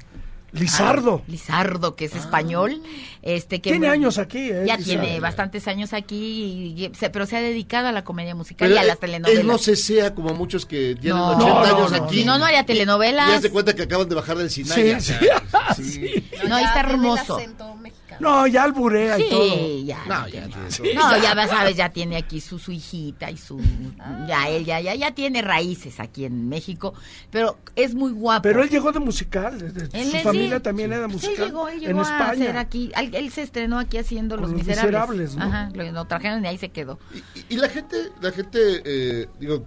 Lizardo. Lizardo, que es español, este que Tiene años aquí, ¿eh? ya Lizardo. tiene bastantes años aquí, y- y- se- pero se ha dedicado a la comedia musical Pero y a las telenovelas. Él no se sea como muchos que tienen No, 80 no, años no, aquí. Si no, no haría telenovelas. Y haz de cuenta que acaban de bajar del Sí, Sinai. sí. *laughs* sí. No, ahí está hermoso. No, ya alburea y todo. Sí, ya. No, ya, ya. No, ya sabes, ya tiene aquí su, su hijita y su ya él ya, ya ya tiene raíces aquí en México, pero es muy guapo. Pero él llegó de musical, de- de- Él su familia sí. también era Sí, musical él llegó, él en llegó a hacer España. aquí, él, él se estrenó aquí haciendo Los, Los Miserables. Miserables, ¿no? Ajá, lo, lo trajeron y ahí se quedó. Y, y la gente, la gente, eh, digo,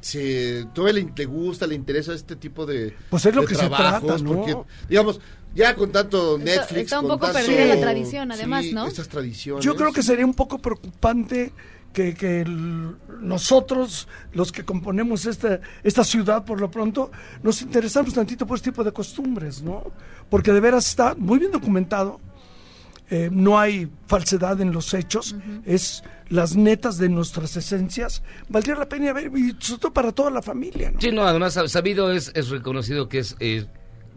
se, todavía le, le gusta, le interesa este tipo de, Pues es lo que se trata, ¿no? porque, digamos, ya con tanto Netflix, está un con poco tanto- perdida la tradición, además, sí, ¿no? Estas tradiciones. Yo creo que sería un poco preocupante que, que el- nosotros, los que componemos esta, esta ciudad por lo pronto, nos interesamos tantito por este tipo de costumbres, ¿no? Porque de veras está muy bien documentado, eh, no hay falsedad en los hechos, es las netas de nuestras esencias. Valdría la pena ver, y sobre todo para toda la familia, ¿no? Sí, no, además sabido es, es reconocido que es eh,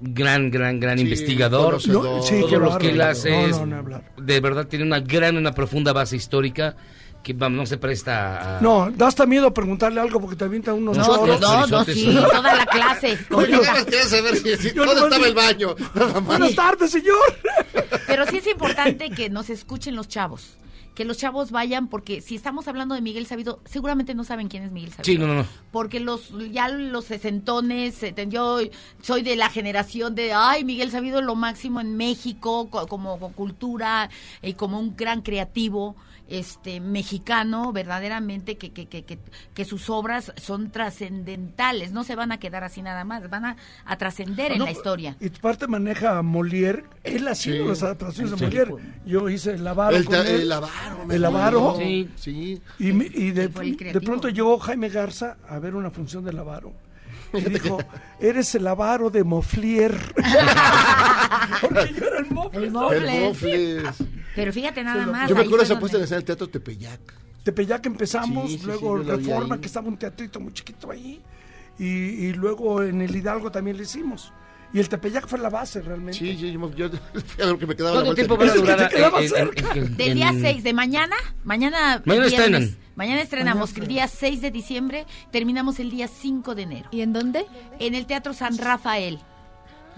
gran, gran, gran Sí, investigador. No, sí, Todo lo que él hace No, es, no, no hablar. de verdad tiene una gran, una profunda base histórica que vamos, no se presta a... No, da hasta miedo preguntarle algo porque te avientan unos No, choros. no, no, sí, toda la clase. *laughs* Saber si, si- nomás estaba el baño. Buenas tardes, señor. Pero sí es importante que nos escuchen los chavos. Que los chavos vayan, porque si estamos hablando de Miguel Sabido, seguramente no saben quién es Miguel Sabido. Sí, no, no, no. Porque los ya los sesentones, eh, yo soy de la generación de, ay, Miguel Sabido lo máximo en México, co- como, co- cultura y como un gran creativo este mexicano verdaderamente que, que, que, que, que sus obras son trascendentales no se van a quedar así nada más van a, a trascender en No, la historia Y parte maneja a Molière. Él ha sido Sí. las adaptaciones Sí. de Molière. Yo hice el avaro. El, con él. el avaro. me El avaro. Sí, sí. Y, mi- y de, de pronto llegó Jaime Garza a ver una función del avaro. Y *laughs* dijo, eres el avaro de Moflier. *laughs* *laughs* Porque yo era el Moflier. El Mofles. El Mofles. Pero fíjate nada más Yo me acuerdo de esa puesta en donde- escena del Teatro Tepeyac. Tepeyac empezamos, Sí, sí, luego sí, Reforma, que estaba un teatrito muy chiquito ahí. Y, y luego en el Hidalgo también lo hicimos. Y el Tepeyac fue la base realmente. Sí, sí, yo, yo fui a ver que me quedaba la ¿Cuánto tiempo durar? *laughs* Del día 6 de mañana, mañana, Mañana estrenan. Mañana estrenamos Mañana el día 6 de diciembre, terminamos el día 5 de enero. ¿Y en dónde? En el Teatro San Rafael.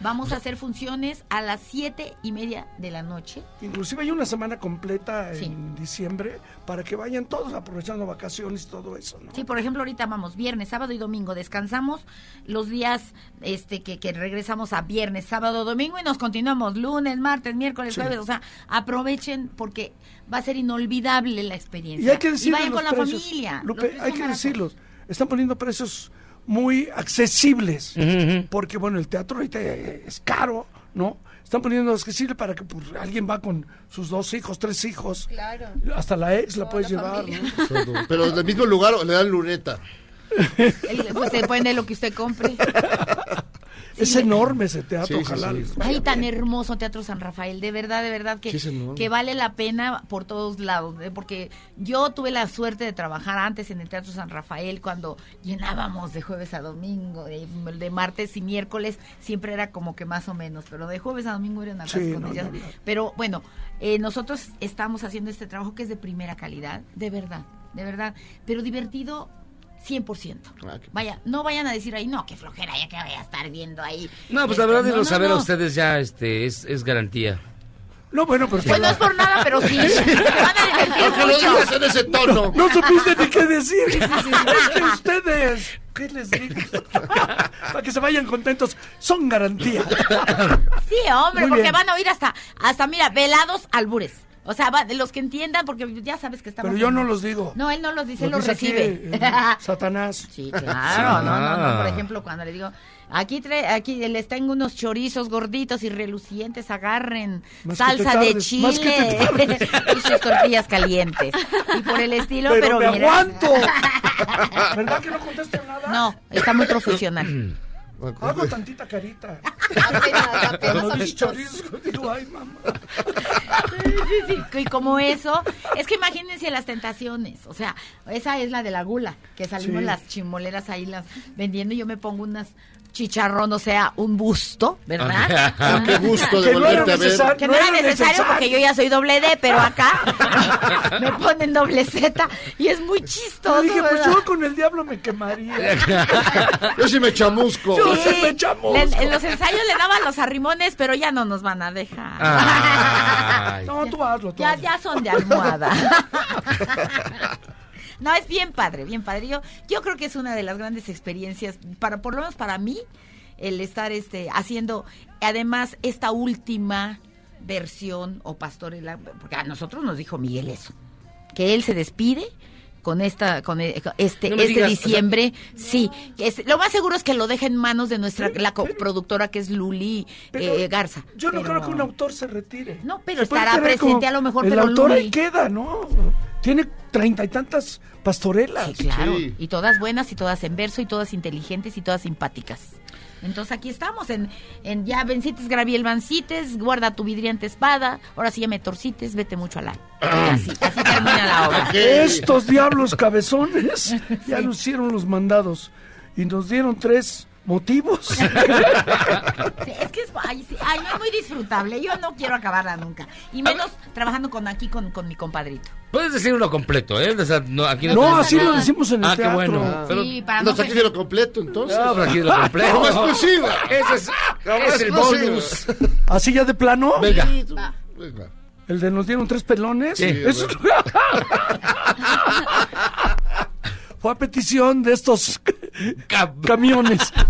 Vamos a hacer funciones a las siete y media de la noche. Inclusive hay una semana completa Sí. en diciembre para que vayan todos aprovechando vacaciones y todo eso, ¿no? Sí, por ejemplo, ahorita vamos viernes, sábado y domingo. Descansamos los días este que, que regresamos a viernes, sábado, domingo y nos continuamos lunes, martes, miércoles, Sí. jueves. O sea, aprovechen porque va a ser inolvidable la experiencia. Y hay que decirlo. vayan con la familia. Lupe, hay que decirlos. Están poniendo precios muy accesibles. Porque, bueno, el teatro ahorita es caro, ¿no? Están poniendo accesible para que pues, alguien va con sus dos hijos, tres hijos. Claro. Hasta la ex la puedes la llevar. ¿no? Pero del mismo lugar le dan luneta. *laughs* El- Pues depende de lo que usted compre. *laughs* Es enorme ese teatro, Sí, ojalá. sí. Ay, tan hermoso Teatro San Rafael, de verdad, de verdad que, que vale la pena por todos lados, ¿eh? porque yo tuve la suerte de trabajar antes en el Teatro San Rafael cuando llenábamos de jueves a domingo, de, de martes y miércoles siempre era como que más o menos, pero de jueves a domingo era una Sí, atasco, no, ya- no, no. Pero bueno, eh, nosotros estamos haciendo este trabajo que es de primera calidad, de verdad, de verdad, pero divertido 100%. Ah, qué- Vaya, no vayan a decir ahí, no, qué flojera, ya que voy a estar viendo ahí. No, pues la Este, verdad, no, de no, saber a no. ustedes ya este, es, es garantía. No, bueno, pero Pues no es por nada, pero sí. *laughs* Se van a divertir Aunque lo digas en ese tono. No supiste ni qué decir. Es que ustedes, ¿qué les digo? *laughs* Para que se vayan contentos, son garantía. Sí, hombre, Muy porque bien. van a oír hasta, hasta mira, velados albures. O sea, va- de los que entiendan, porque ya sabes que estamos... Pero yo en- no los digo. No, él no los dice, él Los los dice aquí, recibe. eh, *laughs* Satanás. Sí, claro, no, no, no. Por Ah. ejemplo, cuando le digo, aquí trae, aquí les tengo unos chorizos gorditos y relucientes, agarren Más que salsa de tardes, más que te chile *laughs* y sus tortillas calientes. Y por el estilo, Pero, pero, me mira. aguanto. *laughs* ¿Verdad que no contesto nada? No, está muy profesional. *clears throat* Hago tantita carita. Apenas, apenas chorizos, digo, ay, mamá. Sí, sí, sí. Y como eso, es que imagínense las tentaciones. O sea, esa es la de la gula, que salimos Sí. las chimoleras ahí las vendiendo y yo me pongo unas chicharrón, o sea, un busto, ¿verdad? Ah, *laughs* qué gusto de no volverte a ver. Que no, No era necesario porque yo ya soy doble D, pero acá *laughs* me ponen doble Z y es muy Yo chistoso. dije, pues yo con el diablo me quemaría. *laughs* Yo sí me chamusco. Yo Sí, sí me chamusco. le- en los ensayos le daban los arrimones, pero ya no nos van a dejar. Ay. No, tú hazlo. tú Ya, hazlo. ya son de almohada. No, es bien padre, bien padre. Yo, yo creo que es una de las grandes experiencias, para, por lo menos para mí, el estar este, haciendo, además, esta última versión o pastorela, porque a nosotros nos dijo Miguel eso, que él se despide con esta con e- este No este digas, o sea- diciembre sí es- lo más seguro es que lo deje en manos de nuestra la coproductora que es Luli Pero eh, Garza Yo no creo que un autor se retire. no pero Se estará presente como a lo mejor El pero autor Luli ahí queda, ¿no? Tiene treinta y tantas pastorelas. Sí, claro. Sí. Y todas buenas y todas en verso y todas inteligentes y todas simpáticas. Entonces aquí estamos en, en ya vencites, Graviel Vancites, guarda tu vidriante espada, ahora sí ya me torcites, vete mucho al ar. Y así, así termina la obra. Estos diablos cabezones *laughs* ya nos hicieron los mandados y nos dieron tres ¿Motivos? Sí, es que es, ay, sí, ay, no es muy disfrutable. Yo no quiero acabarla nunca. Y menos trabajando con aquí con, con mi compadrito. Puedes decir uno completo, ¿eh? O sea, no, aquí no, No, tenemos así lo decimos en el ah, qué bueno. Ah. Pero- Sí, para No, no aquí ser- lo completo, entonces. No, pero aquí lo completo. Como exclusiva. *laughs* Ese es, es el bonus. ¿Así ya de plano? Venga. Sí, tú- venga. ¿El de nos dieron tres pelones? Sí. Eso- *laughs* Fue a petición de estos camiones. *laughs*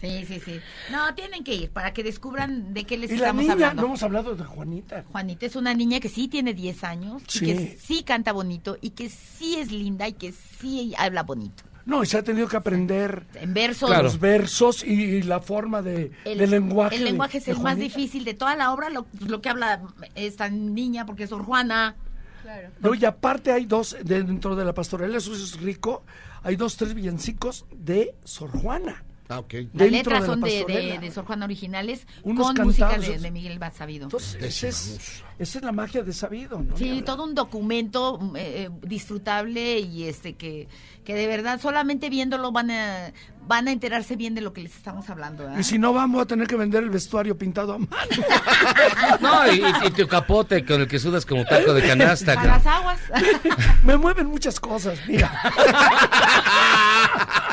Sí, sí, sí. No, tienen que ir para que descubran de qué les Y la estamos niña, hablando. no hemos hablado de Juanita. Juanita es una niña que sí tiene 10 años Sí. y que sí canta bonito y que sí es linda y que sí habla bonito. No, y se ha tenido que aprender En versos. los versos y, y la forma de, El, del lenguaje. el de- lenguaje es el más difícil de toda la obra, lo, lo que habla esta niña, porque es Sor Juana. No, y aparte hay dos, de- dentro de la pastorela, eso es rico, hay dos, tres villancicos de Sor Juana. Ah, ok. Las letras de la son de, de, pastorela. de Sor Juana originales Unos con música cantados. de, de Miguel Sabido. Entonces, ese es- esa es la magia de Sabido, ¿no? Sí, todo un documento eh, eh, disfrutable y este que, que de verdad solamente viéndolo van a van a enterarse bien de lo que les estamos hablando. ¿verdad? Y si no, vamos a tener que vender el vestuario pintado a mano. *laughs* No, y, y- y tu capote con el que sudas como taco de canasta. A las aguas. *laughs* Me mueven muchas cosas, mira. *laughs*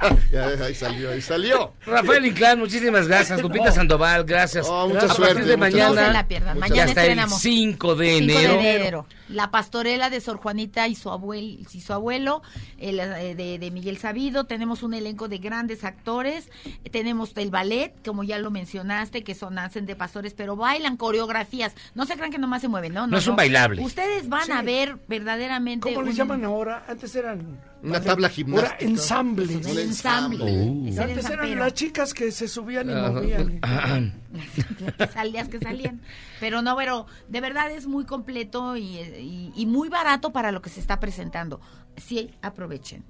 *laughs* Ya, ahí salió, ahí salió. Rafael Inclán, muchísimas gracias. Lupita Sandoval, gracias. Oh, mucha a suerte, partir de mucha mañana. No se la pierdan. Mañana hasta el estrenamos. 5 de 5 enero. de enero. La pastorela de Sor Juanita y su abuelo, y su abuelo el, eh, de, de Miguel Sabido. Tenemos un elenco de grandes actores. Tenemos el ballet, como ya lo mencionaste, que son hacen de pastores, pero bailan coreografías. No se crean que nomás se mueven, ¿no? No es un bailable. Ustedes van Sí. a ver verdaderamente. ¿Cómo le un- llaman ahora? Antes eran... Una tabla gimnástica. Ahora ensambles. Un ensamble. Uh. El Antes eran las chicas que se subían y Ah, movían. *laughs* que salías que salían. Pero no, pero de verdad es muy completo y, y- y muy barato para lo que se está presentando. Sí, aprovechen.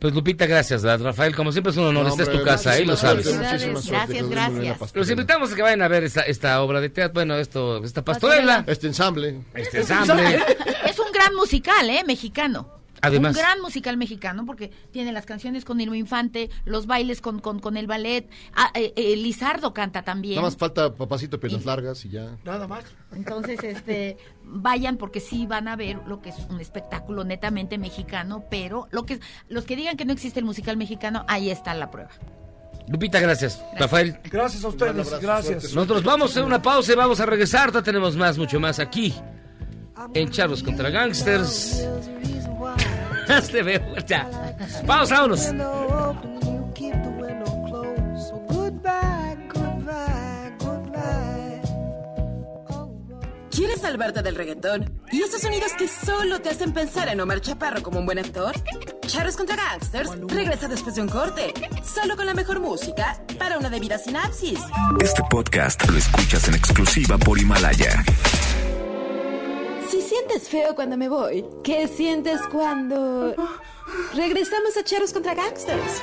Pues Lupita, gracias, ¿verdad? Rafael. Como siempre es un honor, No, esta es tu casa, ¿eh? Lo sabes. Gracias, que gracias. pastorela. Los invitamos a que vayan a ver esta, esta obra de teatro, bueno, esto, esta pastorela, Este ensamble. este ensamble. Es un gran musical, ¿eh? Mexicano. Además. Un gran musical mexicano porque tiene las canciones con Irma Infante, los bailes con, con, con el ballet. Ah, eh, eh, Lizardo canta también. Nada más falta papacito piernas largas y ya. Nada más. Entonces, este, vayan porque sí van a ver lo que es un espectáculo netamente mexicano, pero lo que los que digan que no existe el musical mexicano, ahí está la prueba. Lupita, gracias. Rafael, Gracias a ustedes, abrazo, gracias. suerte, nosotros vamos a hacer una pausa y vamos a regresar. Ya tenemos más, mucho más aquí en Charlos contra Gangsters. Te veo, ya. Pausa, vámonos. ¿Quieres salvarte del reggaetón? ¿Y esos sonidos que solo te hacen pensar en Omar Chaparro como un buen actor? Charros contra Gangsters regresa después de un corte, solo con la mejor música para una debida sinapsis. Este podcast lo escuchas en exclusiva por Himalaya. Si sientes feo cuando me voy, ¿qué sientes cuando... Regresamos a Charros contra Gangsters?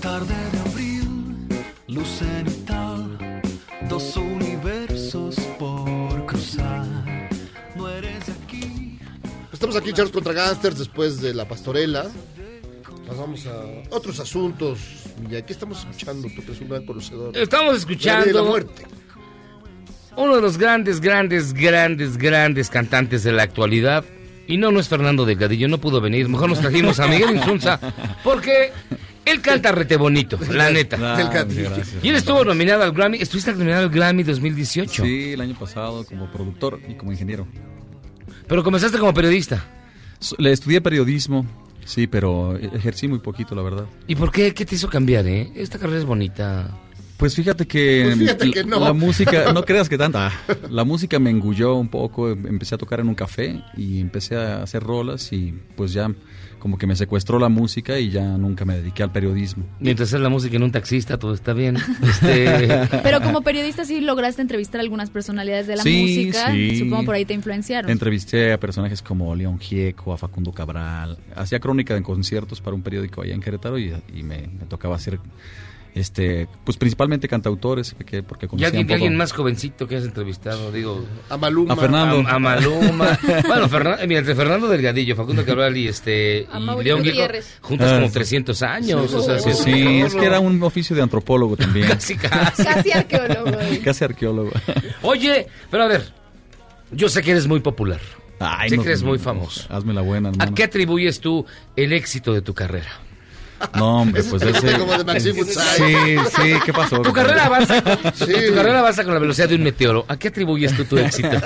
Tarde de abril, luz cenital, dos universos por cruzar. No eres de aquí. Estamos aquí en Charlos contra Gangsters después de la pastorela. Pasamos a otros asuntos. Mira, ¿qué estamos escuchando? Tú que eres un gran conocedor. Estamos escuchando la muerte. uno de los grandes, grandes, grandes, grandes cantantes de la actualidad. Y no, no es Fernando Delgadillo, no pudo venir. Mejor nos trajimos a Miguel Insunza porque él canta rete bonito, la neta. Y él estuvo nominado al Grammy. ¿Estuviste nominado al Grammy 2018? Sí, el año pasado como productor y como ingeniero. Pero comenzaste como periodista. Le estudié periodismo, sí, pero ejercí muy poquito, la verdad. ¿Y por qué? ¿Qué te hizo cambiar, eh? Esta carrera es bonita. Pues fíjate que, Pues fíjate que no. la música, no *laughs* creas que tanta, la música me engulló un poco, em- empecé a tocar en un café y empecé a hacer rolas y pues ya como que me secuestró la música y ya nunca me dediqué al periodismo. Mientras es la música en un taxista, todo está bien. *laughs* Este, Pero como periodista sí lograste entrevistar a algunas personalidades de la Sí, música. sí. Supongo por ahí te influenciaron. Entrevisté a personajes como León Gieco, a Facundo Cabral, hacía crónica de conciertos para un periódico allá en Querétaro y, y me, me tocaba hacer este, pues principalmente cantautores, porque, porque ¿Y alguien, poco- alguien más jovencito que has entrevistado? Digo, a Maluma. A Fernando. A, a Maluma. *laughs* bueno, Fernan- mira, entre Fernando Delgadillo, Facundo Cabral y este A y León Gutiérrez. juntas Ah, como sí. 300 años. Sí, o sea, sí, sí, es que era un oficio de antropólogo también. *laughs* Casi, casi. Casi arqueólogo. *laughs* Casi arqueólogo. Oye, pero a ver, yo sé que eres muy popular. Ay, sé no, que eres no, muy famoso. Hazme la buena, ¿A hermano. qué atribuyes tú el éxito de tu carrera? No, hombre, pues es ese... como de. Sí, sí, ¿qué pasó? Tu carrera avanza, *laughs* Sí. tu carrera avanza con la velocidad de un meteoro. ¿A qué atribuyes tú tu éxito? *laughs*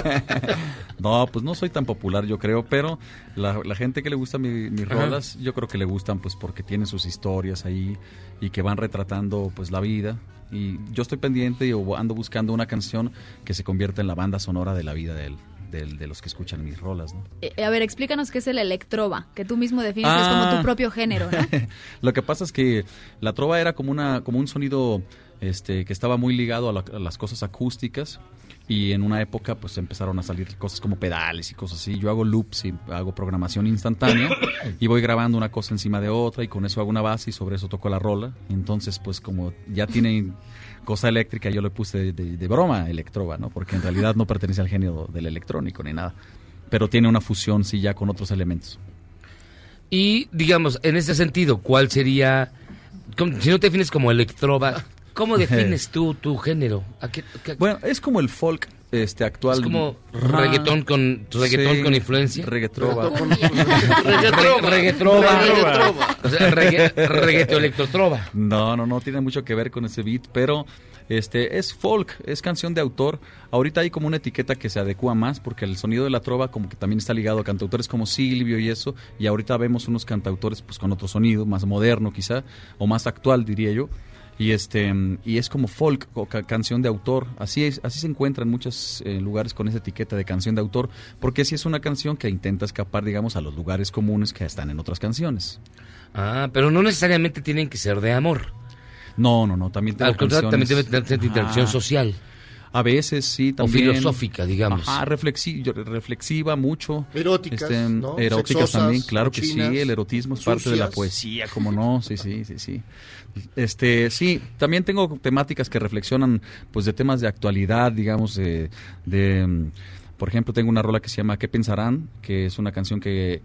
No, pues no soy tan popular, yo creo, pero la, la gente que le gusta mi- mis Ajá. rolas, yo creo que le gustan pues porque tienen sus historias ahí y que van retratando pues la vida. Y yo estoy pendiente y ando buscando una canción que se convierta en la banda sonora de la vida del- del- de los que escuchan mis rolas, ¿no? Eh, a ver, explícanos qué es el electrova, que tú mismo defines Ah. como tu propio género, ¿no? *laughs* Lo que pasa es que la trova era como una como un sonido este que estaba muy ligado a, la- a las cosas acústicas y en una época pues empezaron a salir cosas como pedales y cosas así. Yo hago loops y hago programación instantánea *coughs* y voy grabando una cosa encima de otra y con eso hago una base y sobre eso toco la rola. Entonces pues como ya tiene cosa eléctrica yo le puse de, de- de broma electrova, ¿no? Porque en realidad no pertenece al género del electrónico ni nada. Pero tiene una fusión sí ya con otros elementos. Y digamos, en ese sentido, ¿cuál sería, si no te defines como electrova, ¿cómo *laughs* defines tú tu género? ¿A qué- qué- Bueno, es como el folk este actual. Es como reggaetón con reggaetón Sí, con influencia. Reggaetrova. Reggaetrova. Reggaetrova. O sea, regga- reggaeto electrotrova. No, no, no tiene mucho que ver con ese beat, pero este es folk, es canción de autor. Ahorita hay como una etiqueta que se adecua más porque el sonido de la trova como que también está ligado a cantautores como Silvio y eso, y ahorita vemos unos cantautores pues con otro sonido, más moderno quizá o más actual diría yo. Y este y es como folk o ca- canción de autor, así es, así se encuentra en muchos eh, lugares con esa etiqueta de canción de autor, porque sí es una canción que intenta escapar, digamos, a los lugares comunes que están en otras canciones. Ah, pero no necesariamente tienen que ser de amor. No, no, no, también Al contrario, también debe tener interacción Ajá. social. A veces sí, O también. filosófica, digamos. Ajá, reflexi- reflexiva mucho. Eróticas, ¿no? Eróticas Sexosas, también, claro que sí. El erotismo es parte de la poesía, como no, sí, sí, sí, sí. Este, sí, también tengo temáticas que reflexionan, pues, de temas de actualidad, digamos, de, de, por ejemplo, tengo una rola que se llama ¿Qué pensarán? Que es una canción que,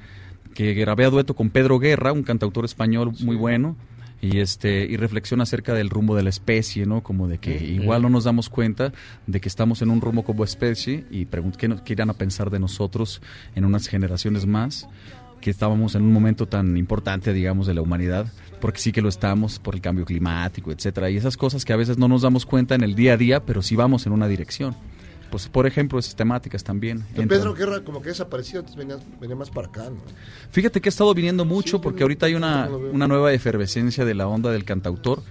que grabé a dueto con Pedro Guerra, un cantautor español muy bueno y este y reflexiona acerca del rumbo de la especie, ¿no? Como de que igual no nos damos cuenta de que estamos en un rumbo como especie y qué, qué irán a pensar de nosotros en unas generaciones más que estábamos en un momento tan importante, digamos, de la humanidad, porque sí que lo estamos por el cambio climático, etcétera, y esas cosas que a veces no nos damos cuenta en el día a día, pero sí vamos en una dirección. Pues, por ejemplo, esas temáticas también. Pero. Pedro Guerra como que desapareció, antes venía, venía más para acá, ¿no? Fíjate que ha estado viniendo mucho porque ahorita hay una, una nueva efervescencia de la onda del cantautor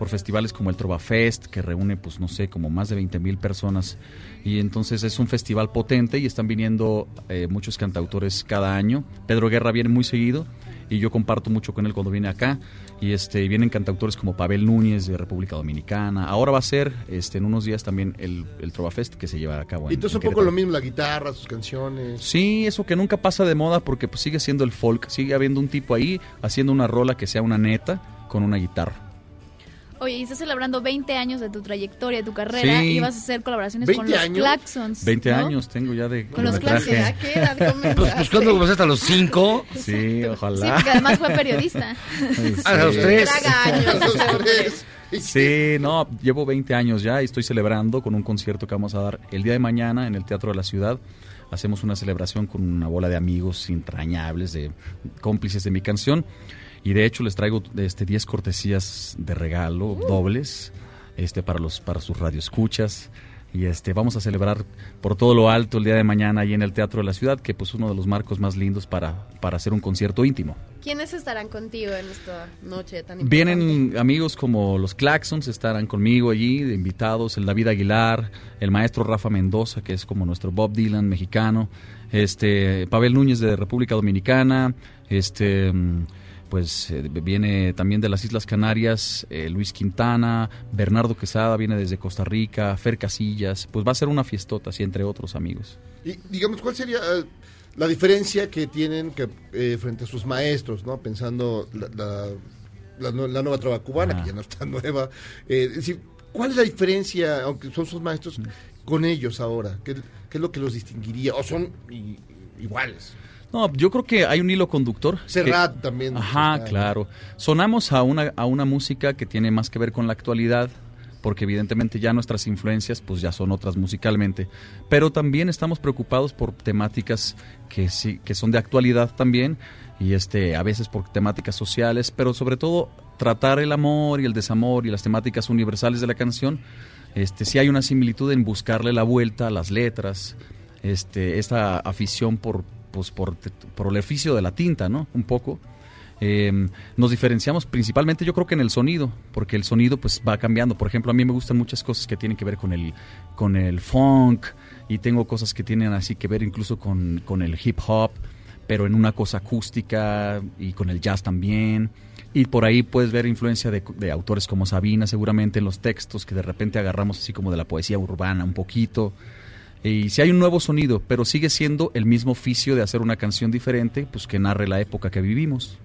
por festivales como el Trova Fest, que reúne, pues no sé, como más de 20 mil personas. Y entonces es un festival potente y están viniendo eh, muchos cantautores cada año. Pedro Guerra viene muy seguido y yo comparto mucho con él cuando viene acá. Y este vienen cantautores como Pavel Núñez de República Dominicana. Ahora va a ser este, en unos días también el, el Trova Fest que se lleva a cabo. Y en- entonces en un poco lo mismo, la guitarra, sus canciones. Sí, eso que nunca pasa de moda porque pues sigue siendo el folk, sigue habiendo un tipo ahí haciendo una rola que sea una neta con una guitarra. Oye, y estás celebrando 20 años de tu trayectoria, de tu carrera, Sí. y vas a hacer colaboraciones 20 con los años. Claxons. 20 ¿no? años tengo ya de Con los. Claxons. ¿A qué edad *laughs* Pues, pues cuando comenzaste a los cinco. Sí, Sí, ojalá. porque además fue periodista. Sí. *laughs* A los tres. Traga años, *laughs* ese hombre. Sí, no, llevo 20 años ya y estoy celebrando con un concierto que vamos a dar el día de mañana en el Teatro de la Ciudad. Hacemos una celebración con una bola de amigos entrañables, de cómplices de mi canción. Y de hecho les traigo este 10 cortesías de regalo, dobles, este para los para sus radioescuchas. Y este vamos a celebrar por todo lo alto el día de mañana ahí en el Teatro de la Ciudad, que pues uno de los marcos más lindos para, para hacer un concierto íntimo. ¿Quiénes estarán contigo en esta noche tan importante? Vienen amigos como los Claxons, estarán conmigo allí, de invitados, el David Aguilar, el maestro Rafa Mendoza, que es como nuestro Bob Dylan mexicano, este Pavel Núñez de República Dominicana, este pues eh, viene también de las Islas Canarias, eh, Luis Quintana, Bernardo Quesada viene desde Costa Rica, Fer Casillas, pues va a ser una fiestota, así entre otros amigos. Y digamos, ¿cuál sería eh, la diferencia que tienen que, eh, frente a sus maestros, ¿no? Pensando la, la- la, nue- la nueva trova cubana, que ya no está *laughs* nueva. Eh, es decir, ¿cuál es la diferencia, aunque son sus maestros, con ellos ahora? ¿Qué, qué es lo que los distinguiría? ¿O son i- iguales? No, yo creo que hay un hilo conductor. Serrat que- también. Ajá, está- claro. Sonamos a una, a una música que tiene más que ver con la actualidad, porque evidentemente ya nuestras influencias pues ya son otras musicalmente. Pero también estamos preocupados por temáticas que sí, que son de actualidad también, y este, a veces por temáticas sociales, pero sobre todo tratar el amor y el desamor y las temáticas universales de la canción. Este, sí hay una similitud en buscarle la vuelta a las letras, este, esta afición por, pues, por, por el oficio de la tinta, ¿no? Un poco. Eh, nos diferenciamos principalmente yo creo que en el sonido, porque el sonido pues va cambiando. Por ejemplo, a mí me gustan muchas cosas que tienen que ver con el, con el funk y tengo cosas que tienen así que ver incluso con, con el hip hop, pero en una cosa acústica y con el jazz también. Y por ahí puedes ver influencia de, de autores como Sabina seguramente en los textos que de repente agarramos así como de la poesía urbana un poquito. Y si hay un nuevo sonido, pero sigue siendo el mismo oficio de hacer una canción diferente, pues que narre la época que vivimos.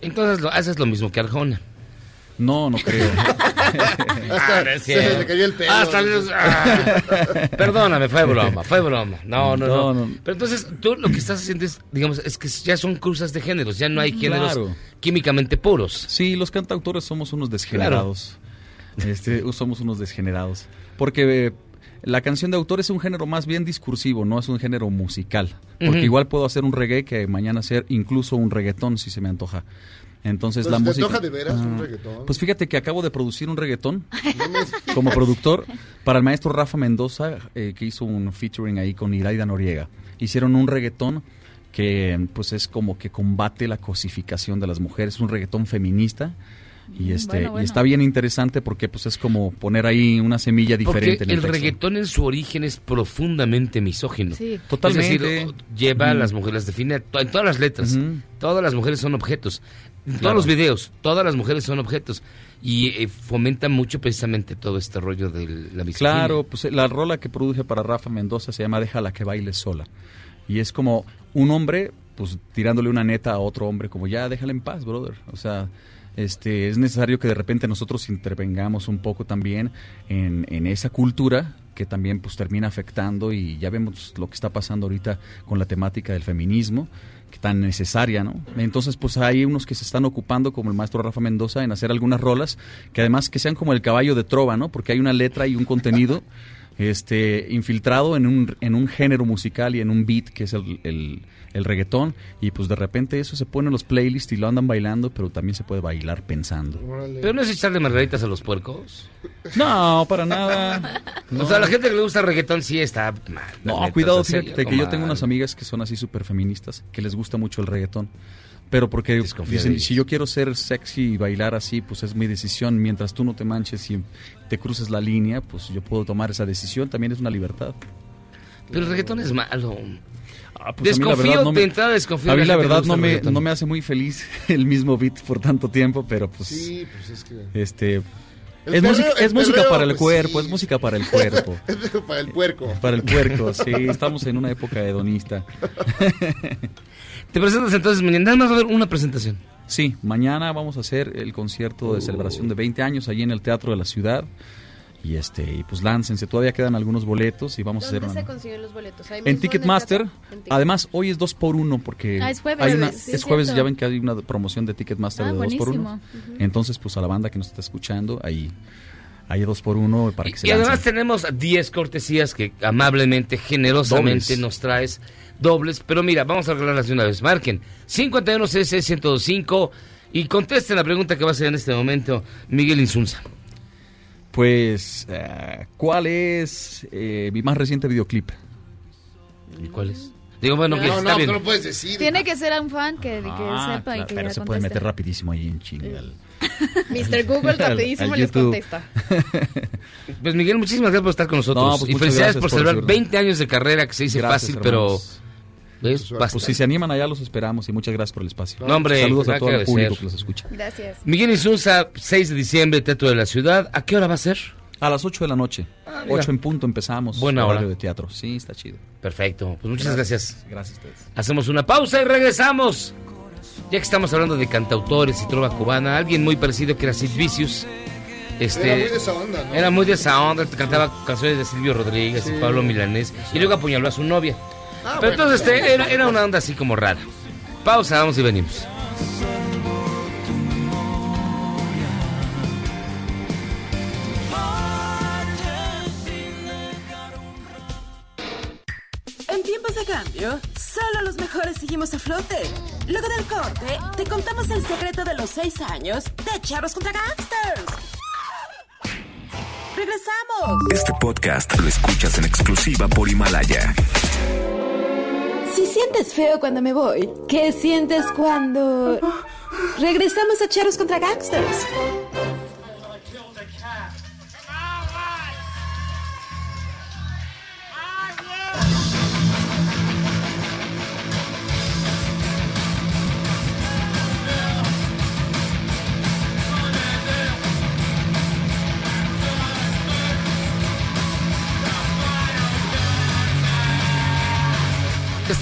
Entonces lo, haces lo mismo que Arjona. No, no creo. *laughs* Ah, no es se le cayó el pelo. Hasta el- ah. Perdóname, fue broma, fue broma. No, no, no, No, no. Pero entonces tú lo que estás haciendo es, digamos, es que ya son cruzas de géneros, ya no hay géneros Claro. químicamente puros. Sí, los cantautores somos unos desgenerados. Este, somos unos desgenerados. Porque eh, la canción de autor es un género más bien discursivo, no es un género musical. Porque igual puedo hacer un reggae que mañana hacer incluso un reggaetón si se me antoja. Entonces Pues, la ¿te música. antoja de veras un Ah, reggaetón? Pues fíjate que acabo de producir un reggaetón *laughs* como productor para el maestro Rafa Mendoza, eh, que hizo un featuring ahí con Iraida Noriega. Hicieron un reggaetón que pues es como que combate la cosificación de las mujeres, un reggaetón feminista. Y este bueno, bueno. y está bien interesante porque pues es como poner ahí una semilla diferente Porque en el, el reggaetón en su origen es profundamente misógino. Sí. Totalmente. Es decir, lleva a las mujeres, define en todas las letras. Todas las mujeres son objetos. En todos los videos, todas las mujeres son objetos. Y eh, fomenta mucho precisamente todo este rollo de la misoginia. Claro, pues eh, la rola que produje para Rafa Mendoza se llama Déjala que baile sola. Y es como un hombre, pues tirándole una neta a otro hombre, como ya déjala en paz, brother. O sea, este, es necesario que de repente nosotros intervengamos un poco también en, en esa cultura que también pues termina afectando y ya vemos lo que está pasando ahorita con la temática del feminismo que tan necesaria, ¿no? Entonces, pues hay unos que se están ocupando, como el maestro Rafa Mendoza, en hacer algunas rolas que además que sean como el caballo de trova, ¿no? Porque hay una letra y un contenido este infiltrado en un, en un género musical y en un beat que es el, el, el reggaetón. Y pues de repente eso se pone en los playlists y lo andan bailando pero también se puede bailar pensando. Pero no es echarle margaritas a los puercos. no para nada. *laughs* O sea, la gente que le gusta el reggaetón sí está mal. no neta, cuidado fíjate que yo tengo unas amigas que son así súper feministas que les gusta mucho el reggaetón pero porque dicen, si yo quiero ser sexy y bailar así, pues es mi decisión. Mientras tú no te manches y te cruces la línea, pues yo puedo tomar esa decisión. También es una libertad. Pero el reggaetón es malo. Ah, pues a mí la desconfío, verdad no me- de entrada desconfío. A mí la verdad no me, no me hace muy feliz *laughs* el mismo beat por tanto tiempo, pero pues... Sí, pues es que... Este... El es perreo- música, para el pues, cuerpo, sí. es música para el cuerpo. *laughs* Para el puerco. Para el puerco, sí, estamos en una época hedonista. *laughs* ¿Te presentas entonces mañana? Nada más va a haber una presentación. Sí, mañana vamos a hacer el concierto de celebración de 20 años allí en el Teatro de la Ciudad. Y este, y pues láncense, todavía quedan algunos boletos y vamos a hacer ¿Dónde una... se consiguen los boletos? En Ticketmaster, además hoy es 2 por 1 porque Ah, es jueves, hay una, sí, es es jueves, ya ven que hay una promoción de Ticketmaster Ah, de 2 por 1 buenísimo. Ujú. Entonces, pues a la banda que nos está escuchando, ahí hay 2 por 1 para que se Y además tenemos 10 cortesías que amablemente, generosamente Dobles. nos traes dobles. Pero mira, vamos a regalarlas de una vez. Marquen 51cc1025 y contesten la pregunta que va a hacer en este momento Miguel Insunza. Pues, eh, ¿cuál es eh, mi más reciente videoclip? ¿Y cuál es? Digo, bueno, que No, está no, bien. no lo puedes decir. Tiene que ser un fan que, que Ah, sepa y que pero ya se puede meter rapidísimo ahí en chinga. al- *laughs* Mr. Google rapidísimo al les contesta. Pues Miguel, muchísimas gracias por estar con nosotros. No, pues y felicidades gracias por celebrar su- 20 años de carrera, que se dice Gracias, fácil, pero... Pues si se animan allá los esperamos y muchas gracias por el espacio. No, hombre, Saludos a todo el público que los escucha. Gracias. Miguel Insunza, 6 de diciembre, Teatro de la Ciudad. ¿A qué hora va a ser? A las 8 de la noche. Ah, mira. 8 en punto empezamos. Buena hora. de teatro. Sí, está chido. Perfecto. Pues muchas gracias. Gracias a ustedes. Hacemos una pausa y regresamos. Ya que estamos hablando de cantautores y trova cubana, alguien muy parecido que era Sid Vicious. Este, Era muy de esa onda, ¿no? Era muy de esa onda, cantaba canciones de Silvio Rodríguez y Pablo Milanés. Y luego apuñaló a su novia. Ah, Pero bueno. entonces este, era, era una onda así como rara. Pausa, vamos y venimos. En tiempos de cambio, solo los mejores seguimos a flote. Luego del corte, te contamos el secreto de los seis años de Charros contra Gangsters. ¡Regresamos! Este podcast lo escuchas en exclusiva por Himalaya. Si sientes feo cuando me voy, ¿qué sientes cuando... Regresamos a Charros contra Gangsters?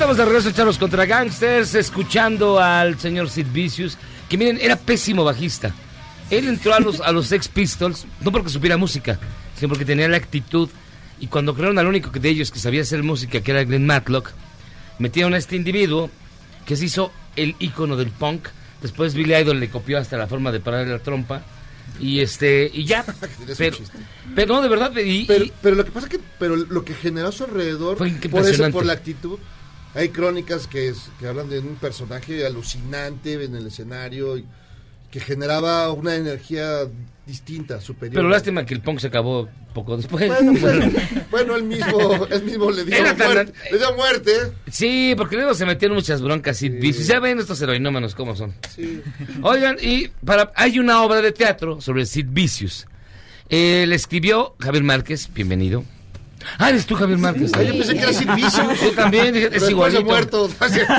Estamos de regreso, Charlos contra Gangsters, escuchando al señor Sid Vicious, que miren, era pésimo bajista. Él entró a los, a los Sex Pistols, no porque supiera música, sino porque tenía la actitud. Y cuando crearon al único de ellos que sabía hacer música, que era Glenn Matlock, metieron a este individuo que se hizo el ícono del punk. Después Billy Idol le copió hasta la forma de parar la trompa. Y este, y ya. *laughs* pero, pero no, de verdad. y- Pero, y- pero lo que pasa que pero lo que generó a su alrededor Fue por eso por la actitud hay crónicas que, es- que hablan de un personaje alucinante en el escenario y que generaba una energía distinta superior pero lástima que el punk se acabó poco después. bueno, bueno, *laughs* bueno, él mismo él mismo le dio muerte, le dio muerte Sí, porque luego se metieron muchas broncas y vicios. Ya ven estos heroinómanos cómo son. Sí. Oigan, y para, hay una obra de teatro sobre Sid Vicious. Eh, le escribió Javier Márquez, bienvenido. Ah, eres tú, Javier Márquez. Ah, yo pensé que era Sid Vicious. *laughs* Yo también, Pero es igualito. muerto.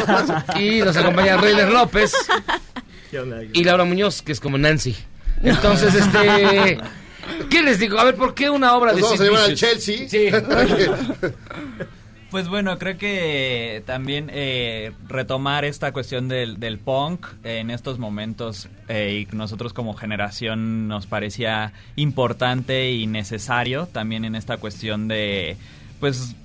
*laughs* y nos acompaña Reyes López *laughs* y Laura Muñoz, que es como Nancy. Entonces, este... ¿Qué les digo? A ver, ¿por qué una obra Nos de vamos Sid a llevar al Vicious? Chelsea. Sí. Pues bueno, creo que también eh, retomar esta cuestión del, del punk en estos momentos eh, y nosotros como generación nos parecía importante y necesario también en esta cuestión de, pues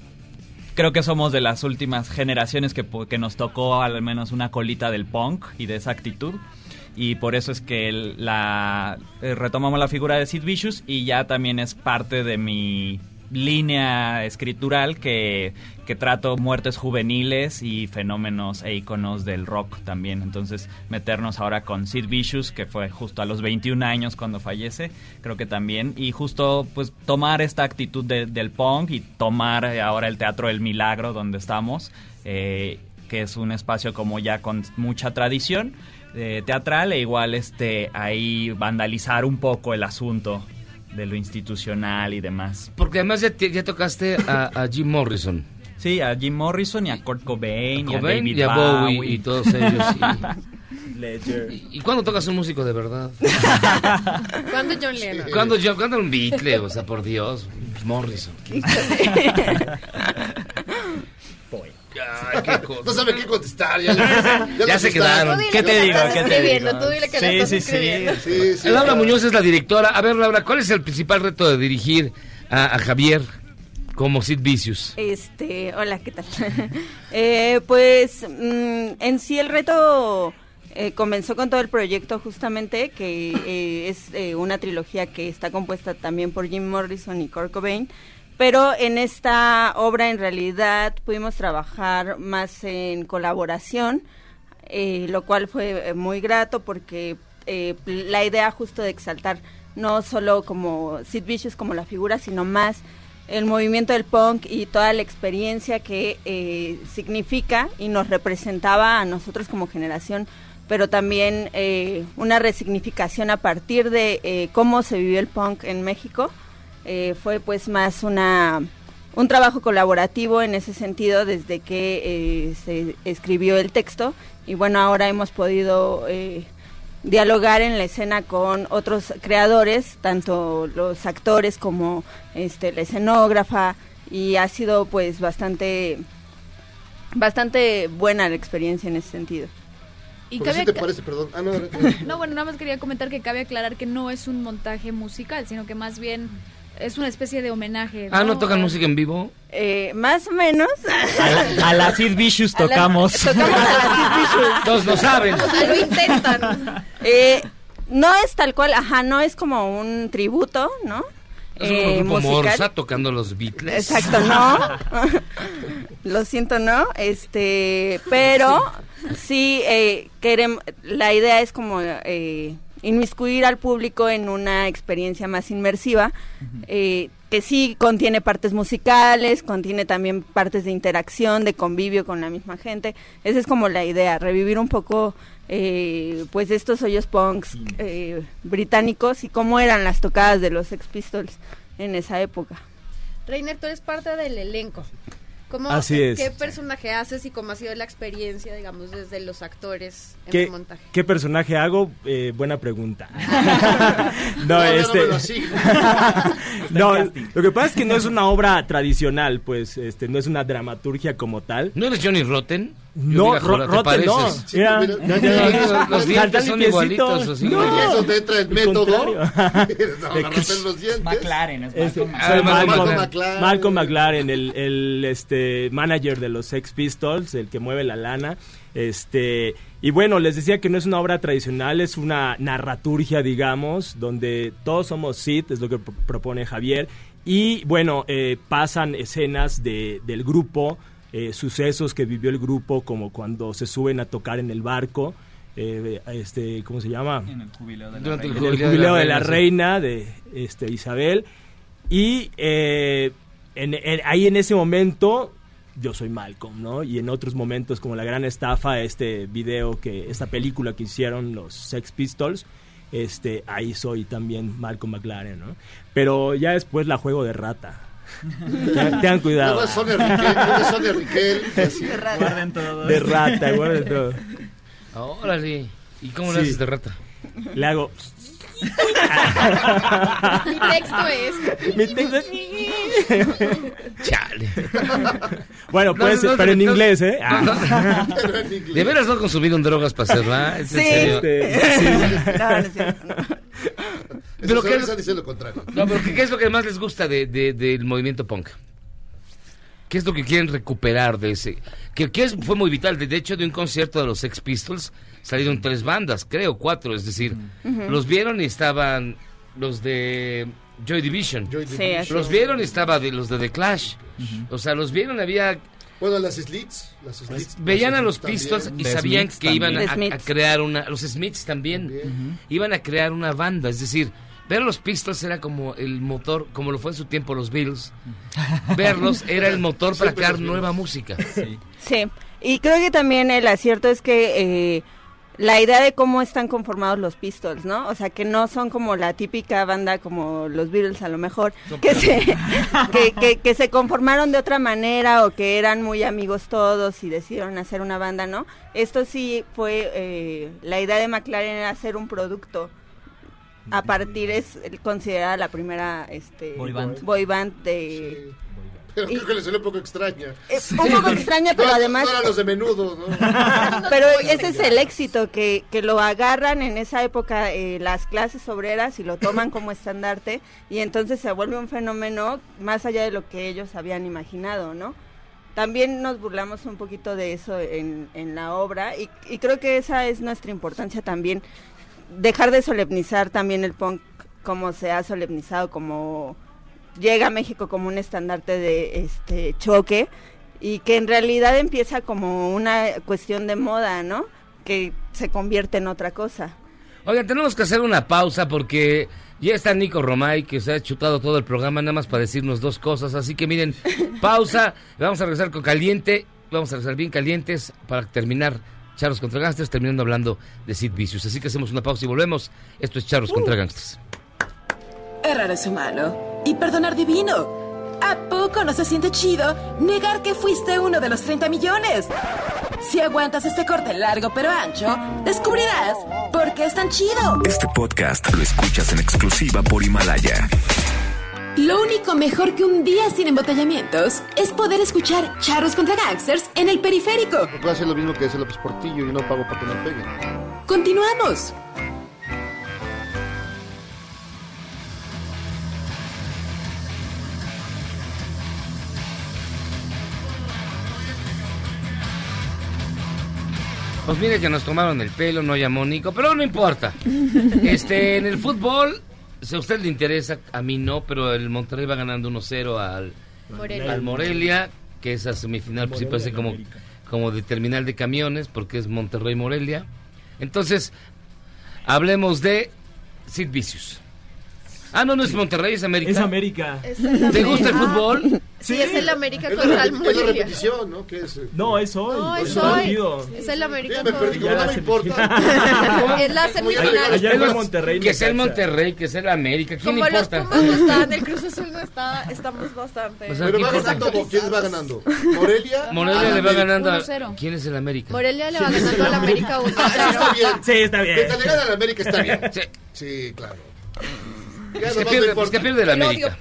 creo que somos de las últimas generaciones que, que nos tocó al menos una colita del punk y de esa actitud. Y por eso es que la eh, retomamos la figura de Sid Vicious y ya también es parte de mi línea escritural que, que trato muertes juveniles y fenómenos e iconos del rock también. Entonces, meternos ahora con Sid Vicious, que fue justo a los 21 años cuando fallece, creo que también. Y justo, pues, tomar esta actitud de- del punk y tomar ahora el Teatro del Milagro, donde estamos, eh, que es un espacio como ya con mucha tradición eh, teatral, e igual este ahí vandalizar un poco el asunto de lo institucional y demás. Porque además ya, te- ya tocaste a, a Jim Morrison. Sí, a Jim Morrison y a Kurt Cobain, y a David y a Bowie. Bowie y todos ellos. *laughs* Ledger. ¿Y, y cuándo tocas un músico de verdad? *laughs* ¿Cuándo John Lennon? ¿Cuándo, yo, cuándo un Beatle? O sea, por Dios, Morrison. *laughs* Ay, qué cosa. *laughs* no sabe qué contestar ya, *laughs* se quedaron. ¿Qué te digo? estás ¿Qué te escribiendo, digo? Tú dile que la Sí, sí, sí. escribiendo. Sí, sí. Laura Muñoz es la directora. A ver, Laura, ¿cuál es el principal reto de dirigir a, a Javier como Sid Vicious? Este, hola, ¿qué tal? *laughs* Eh, pues mm, en sí el reto eh, comenzó con todo el proyecto justamente, que eh, es eh, una trilogía que está compuesta también por Jim Morrison y Kurt Cobain, pero en esta obra en realidad pudimos trabajar más en colaboración, eh, lo cual fue eh, muy grato porque eh, la idea justo de exaltar no solo como Sid Vicious como la figura, sino más el movimiento del punk y toda la experiencia que eh, significa y nos representaba a nosotros como generación, pero también eh, una resignificación a partir de cómo se vivió el punk en México. Eh, fue pues más una un trabajo colaborativo en ese sentido desde que eh, se escribió el texto y bueno ahora hemos podido eh, dialogar en la escena con otros creadores, tanto los actores como este la escenógrafa y ha sido pues bastante bastante buena la experiencia en ese sentido. Y cabe sí te parece, perdón. Ah, no, no, *laughs* No, bueno, nada más quería comentar que cabe aclarar que no es un montaje musical, sino que más bien es una especie de homenaje. Ah, ¿no tocan música en vivo? Eh, más o menos. A la, a la Sid Vicious *laughs* A la- *laughs* tocamos. a la Sid Vicious. Todos lo saben. O sea, lo intentan. Eh, no es tal cual, ajá, no es como un tributo, ¿no? Es como Eh, un grupo. Morsa tocando los Beatles. Exacto, no. *laughs* Lo siento, no. Este, pero sí eh, queremos. La idea es como eh, inmiscuir al público en una experiencia más inmersiva. eh, que sí contiene partes musicales, contiene también partes de interacción, de convivio con la misma gente. Esa es como la idea, revivir un poco eh, pues estos hoyos punks eh, británicos y cómo eran las tocadas de los Sex Pistols en esa época. Reiner, tú eres parte del elenco. ¿Cómo, Así es. ¿Qué personaje haces y cómo ha sido la experiencia, digamos, desde los actores en ¿Qué, el montaje? qué personaje hago? Eh, buena pregunta. *laughs* *laughs* no, No, este. no *laughs* no, lo que pasa es que no es una obra tradicional, pues, este, no es una dramaturgia como tal. ¿No eres Johnny Rotten? No, ¿te Rotten no. Mira, los dientes son igualitos, así. No, Y *laughs* *laughs* es donde entra el método. los dientes. McLaren, es Malcolm McLaren. Malcolm McLaren, el, el, este manager de los Sex Pistols, el que mueve la lana. Este, y bueno, les decía que no es una obra tradicional, es una narraturgia, digamos, donde todos somos Sid, es lo que pro- propone Javier. Y bueno, eh, pasan escenas de, del grupo, eh, sucesos que vivió el grupo, como cuando se suben a tocar en el barco. eh, este, ¿cómo se llama? En el jubileo de la Durante el en reina. el jubileo de la reina de este Isabel y eh, en- en- ahí en ese momento yo soy Malcolm, ¿no? Y en otros momentos como la gran estafa, este video que esta película que hicieron los Sex Pistols, este ahí soy también Malcolm McLaren, ¿no? Pero ya después la juego de rata. Tengan cuidado. Luego es Sonia Riquel, luego es Sonia Riquel. así. Guarden todo. De rata, guarden todo. Órale. ¿Y cómo Sí. le haces de rata? Le hago Mi texto es... mi texto es Chale. *laughs* Bueno, No, puede no, ser, no, pero en no, inglés, ¿eh? en. ¿De veras no consumieron drogas para hacerla? ¿Es en Sí. serio? Este, sí. *laughs* No, no es. Pero ¿qué- diciendo lo contrario. No, pero ¿qué, qué es lo que más les gusta de, de- del movimiento punk? ¿Qué es lo que quieren recuperar de ese? Que, que es- fue muy vital. De de hecho, de un concierto de los Sex Pistols salieron tres bandas, creo, cuatro. Es decir, los vieron y estaban los de Joy Division. Joy Sí, Division. así Los es. vieron y estaba de los de The Clash. O sea, los vieron, había Bueno, las Slits. Las Slits veían las a los Pistols también. y The sabían Smiths que iban a, crear una los Smiths también iban a crear una banda es decir ver a los Pistols era como el motor como lo fue en su tiempo los Beatles verlos era el motor para Siempre crear nueva música Sí. Sí, y creo que también el acierto es que eh, la idea de cómo están conformados los Pistols, ¿no? O sea, que no son como la típica banda como los Beatles a lo mejor, que se, que, que- que se conformaron de otra manera o que eran muy amigos todos y decidieron hacer una banda, ¿no? Esto sí fue, eh, la idea de McLaren era hacer un producto. A partir es considerada la primera este, Boy band. boy band de... Pero creo que le salió un poco extraña. Eh, un poco extraña, pero No, además... No eran los de menudo, ¿no? *laughs* Pero ese es el éxito, que, que lo agarran en esa época eh, las clases obreras y lo toman como estandarte y entonces se vuelve un fenómeno más allá de lo que ellos habían imaginado, ¿no? También nos burlamos un poquito de eso en, en la obra y, y creo que esa es nuestra importancia también, dejar de solemnizar también el punk como se ha solemnizado, como llega a México como un estandarte de este choque y que en realidad empieza como una cuestión de moda, ¿no? Que se convierte en otra cosa. oigan tenemos que hacer una pausa porque ya está Nico Romay que se ha chutado todo el programa nada más para decirnos dos cosas. Así que miren *laughs* pausa vamos a regresar con caliente vamos a regresar bien calientes para terminar Charros contra Gangsters terminando hablando de Sid Vicious. Así que hacemos una pausa y volvemos. Esto es Charros contra Gangsters Errar es humano y perdonar divino. ¿A poco no se siente chido negar que fuiste uno de los 30 millones? Si aguantas este corte largo pero ancho, descubrirás por qué es tan chido. Este podcast lo escuchas en exclusiva por Himalaya. Lo único mejor que un día sin embotellamientos es poder escuchar charros contra gangsters en el periférico. Voy a hacer lo mismo que hace López Portillo y no pago para que me peguen. Continuamos. Pues mire que nos tomaron el pelo, no llamó Nico, pero no importa. *laughs* Este, en el fútbol, si a usted le interesa, a mí no, pero el Monterrey va ganando 1-0 al Morelia. al Morelia, que esa semifinal pues, sí parece como, como de terminal de camiones, porque es Monterrey-Morelia. Entonces, hablemos de Sid Vicious. Ah, no, no es Monterrey, es América. Es América. Es *laughs* ¿Te gusta el fútbol? Sí, es el América Es contra el repeti- es la Morelia. repetición, ¿no? ¿Qué es? No, es hoy. No, es hoy. Es el América Ya me perdí, contra- como no me importa. *laughs* *laughs* Es la semifinal. Ayer fue Monterrey. Que sea el. Monterrey, que sea el América. ¿Quién Como le los importa? Pumas no están, el Cruz Azul no está, estamos bastante. O sea, Pero ¿qué va importa? ganando, ¿quién va ganando? ¿Morelia? Morelia le va ganando a... 1-0. ¿Quién es el América? Morelia le va ganando al América 1 Ah, eso está bien. Sí, está bien. Mientras le gana a la América está bien. Sí. Sí, claro. Ya Es que pierde, importa. pues que pierde odio, América.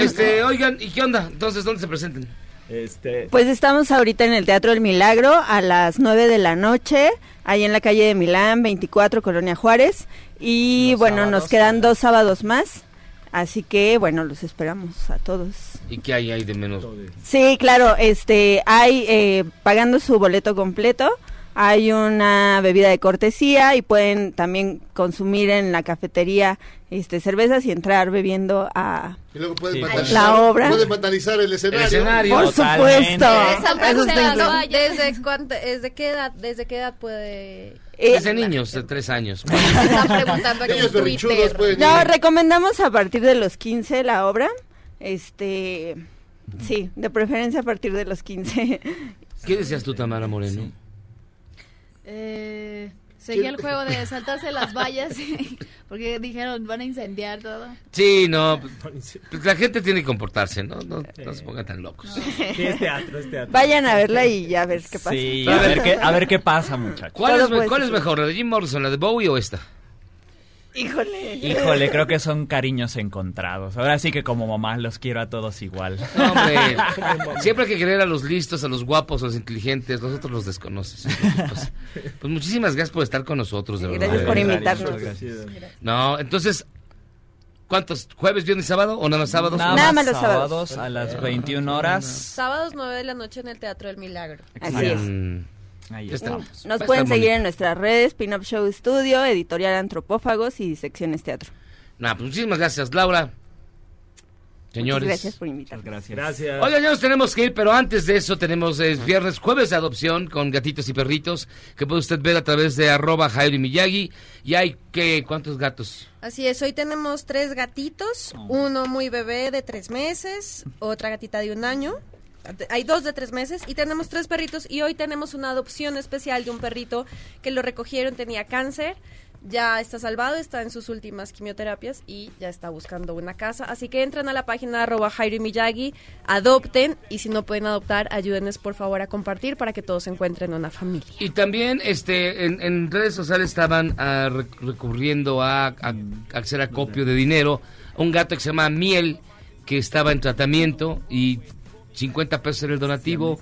Este, oigan, ¿y qué onda? Entonces, ¿dónde se presentan? Este, Pues estamos ahorita en el Teatro del Milagro a las 9 de la noche, ahí en la calle de Milán, 24, Colonia Juárez. Y Los bueno, nos quedan dos sábados más. Así que bueno, los esperamos a todos. ¿Y qué hay ahí de menos? Sí, claro, este, hay, eh, pagando su boleto completo, hay una bebida de cortesía y pueden también consumir en la cafetería este, cervezas y entrar bebiendo a... Y luego pueden Sí. vandalizar, La obra. pueden vandalizar el escenario. El escenario. Por Totalmente. supuesto. ¿desde, cuánto- desde, qué edad, ¿Desde qué edad puede...? Eh, Desde niños, de tres años. Están preguntando pueden No, ir. recomendamos a partir de los 15 la obra. Este, sí, de preferencia a partir de los 15. ¿Qué decías tú, Tamara Moreno? Eh, seguía el juego de saltarse las vallas *laughs* porque dijeron van a incendiar todo. Sí, no, pues la gente tiene que comportarse, ¿no? No, no se pongan tan locos. sí, es teatro, es teatro. Vayan a verla y ya a ver qué pasa. Sí, a ver qué, a ver qué pasa, muchachos. ¿Cuál, es, cuál es mejor, la de Jim Morrison, la de Bowie o esta? Híjole. Híjole, creo que son cariños encontrados. Ahora sí que como mamá los quiero a todos igual. No, hombre, siempre hay que querer a los listos, a los guapos, a los inteligentes, nosotros los desconoces. Pues, pues muchísimas gracias por estar con nosotros, de verdad. Gracias por invitarnos. gracias. No, entonces, ¿cuántos? ¿Jueves, viernes, sábado o nada más sábados? Nada, Nada más más los sábados, sábados. a las 21 horas. Sábados 9 de la noche en el Teatro del Milagro. Así es. Mm, Ahí ya estamos. estamos. Nos pueden seguir bonito. en nuestras redes, Pinup Show Studio, Editorial Antropófagos y Secciones Teatro. Nah, pues muchísimas gracias, Laura. Señores. Muchas gracias por invitarnos. Gracias. Gracias. Oigan, ya nos tenemos que ir, pero antes de eso tenemos eh, viernes, jueves de adopción con gatitos y perritos que puede usted ver a través de arroba Jairo Miyagi. Y hay que, ¿cuántos gatos? Así es, hoy tenemos tres gatitos, uno muy bebé de tres meses, otra gatita de un año. Hay dos de tres meses y tenemos tres perritos y hoy tenemos una adopción especial de un perrito que lo recogieron, tenía cáncer, ya está salvado, está en sus últimas quimioterapias y ya está buscando una casa. Así que entran a la página arroba Jairo Miyagi, adopten y si no pueden adoptar, ayúdenles por favor a compartir para que todos encuentren una familia. Y también este en, redes sociales estaban ah, rec- recurriendo a, a- a hacer acopio de dinero a un gato que se llama Miel, que estaba en tratamiento y 50 pesos en el donativo.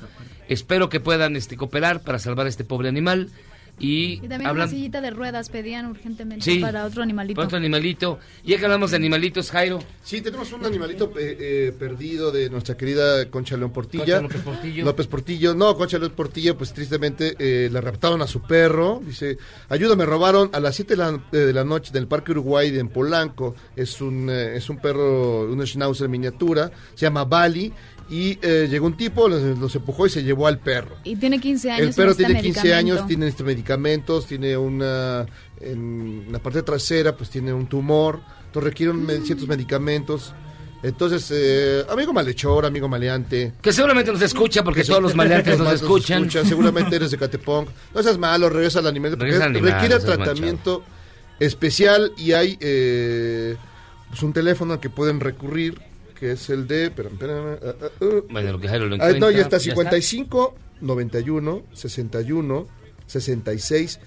Espero que puedan este, cooperar para salvar a este pobre animal. Y, Y también hablan- una sillita de ruedas pedían urgentemente Sí. para otro animalito. Otro animalito. Ya que hablamos de animalitos, Jairo. Sí, tenemos un animalito eh, eh, perdido de nuestra querida Concha León Portilla. Concha López Portillo. López Portillo. No, Concha León Portilla, pues tristemente eh, le raptaron a su perro. Dice, ayúdame, robaron a las 7 de la, eh, de la noche del Parque Uruguay en Polanco. Es un, eh, es un perro, un schnauzer miniatura. Se llama Bali. Y eh, llegó un tipo, los, los empujó y se llevó al perro. Y tiene 15 años. El perro necesita tiene 15 años, tiene este medicamentos, tiene una en la parte trasera, pues tiene un tumor, entonces requiere un med- ciertos medicamentos. Entonces, eh, amigo malhechor, amigo maleante. Que seguramente nos escucha porque que todos los maleantes nos *laughs* escuchan. Seguramente eres de Catepong. No seas malo, regresa al animal. Porque Regresa al animal, requiere no tratamiento especial y hay eh, pues un teléfono al que pueden recurrir, que es el de... espérame, espérame, ah, ah, ah. Bueno, lo que Jairo lo Ah, encuentra. no, ya está, ¿Ya 55, 91, 61, 66,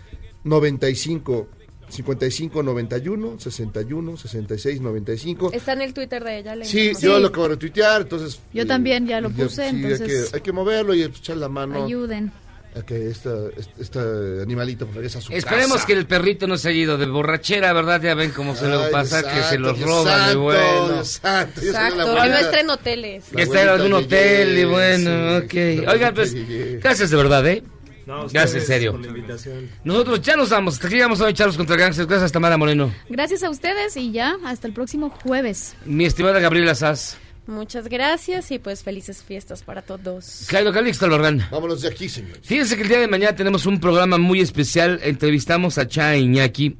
95, 55 91 61 66 95. Está en el Twitter de ella. la Sí, información. yo lo acabo de retuitear, entonces... Yo eh, también ya lo ya- puse, sí, entonces- Hay que, hay que moverlo y echar la mano Ayuden. A que esta, este, este animalito regrese a su Esperemos casa. que el perrito no se haya ido de borrachera, ¿verdad? Ya ven cómo se Ay, lo pasa, Dios que se santo, los roban y santo, bueno. Santo, Exacto, que no abuelita. esté en hoteles. Que está en algún abuelita hotel y bueno, sí, ok. Oigan, pues, gracias de verdad, ¿eh? No, gracias, en serio. por la invitación. Nosotros ya nos vamos. Hasta aquí llegamos hoy, Charlos contra Gangsters. Gracias, Tamara Moreno. Gracias a ustedes y ya hasta el próximo jueves. Mi estimada Gabriela Sass. Muchas gracias y pues felices fiestas para todos. Jairo Calixto Lorran. Vámonos de aquí, señor. Fíjense que el día de mañana tenemos un programa muy especial. Entrevistamos a Cha Iñaki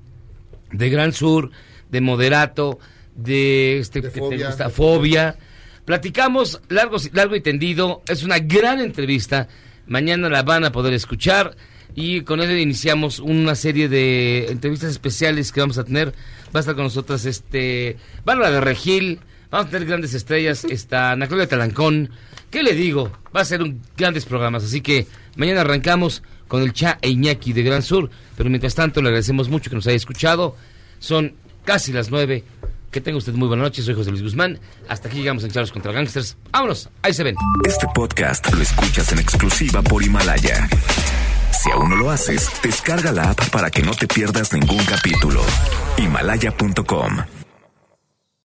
de Gran Sur, de Moderato, de este que te Fobia. gusta, Fobia. Platicamos largo, largo y tendido. Es una gran entrevista. Mañana la van a poder escuchar. Y con él iniciamos una serie de entrevistas especiales que vamos a tener. Va a estar con nosotras este Bárbara de Regil. Vamos a tener grandes estrellas. Está Ana Claudia Talancón. ¿Qué le digo? Va a ser un grandes programas. Así que mañana arrancamos con el Cha e Iñaki de Gran Sur. Pero mientras tanto le agradecemos mucho que nos haya escuchado. Son casi las nueve. Que tenga usted muy buena noche. Soy José Luis Guzmán. Hasta aquí llegamos en Charlos contra Gangsters. Vámonos. Ahí se ven. Este podcast lo escuchas en exclusiva por Himalaya. Si aún no lo haces, descarga la app para que no te pierdas ningún capítulo. Himalaya.com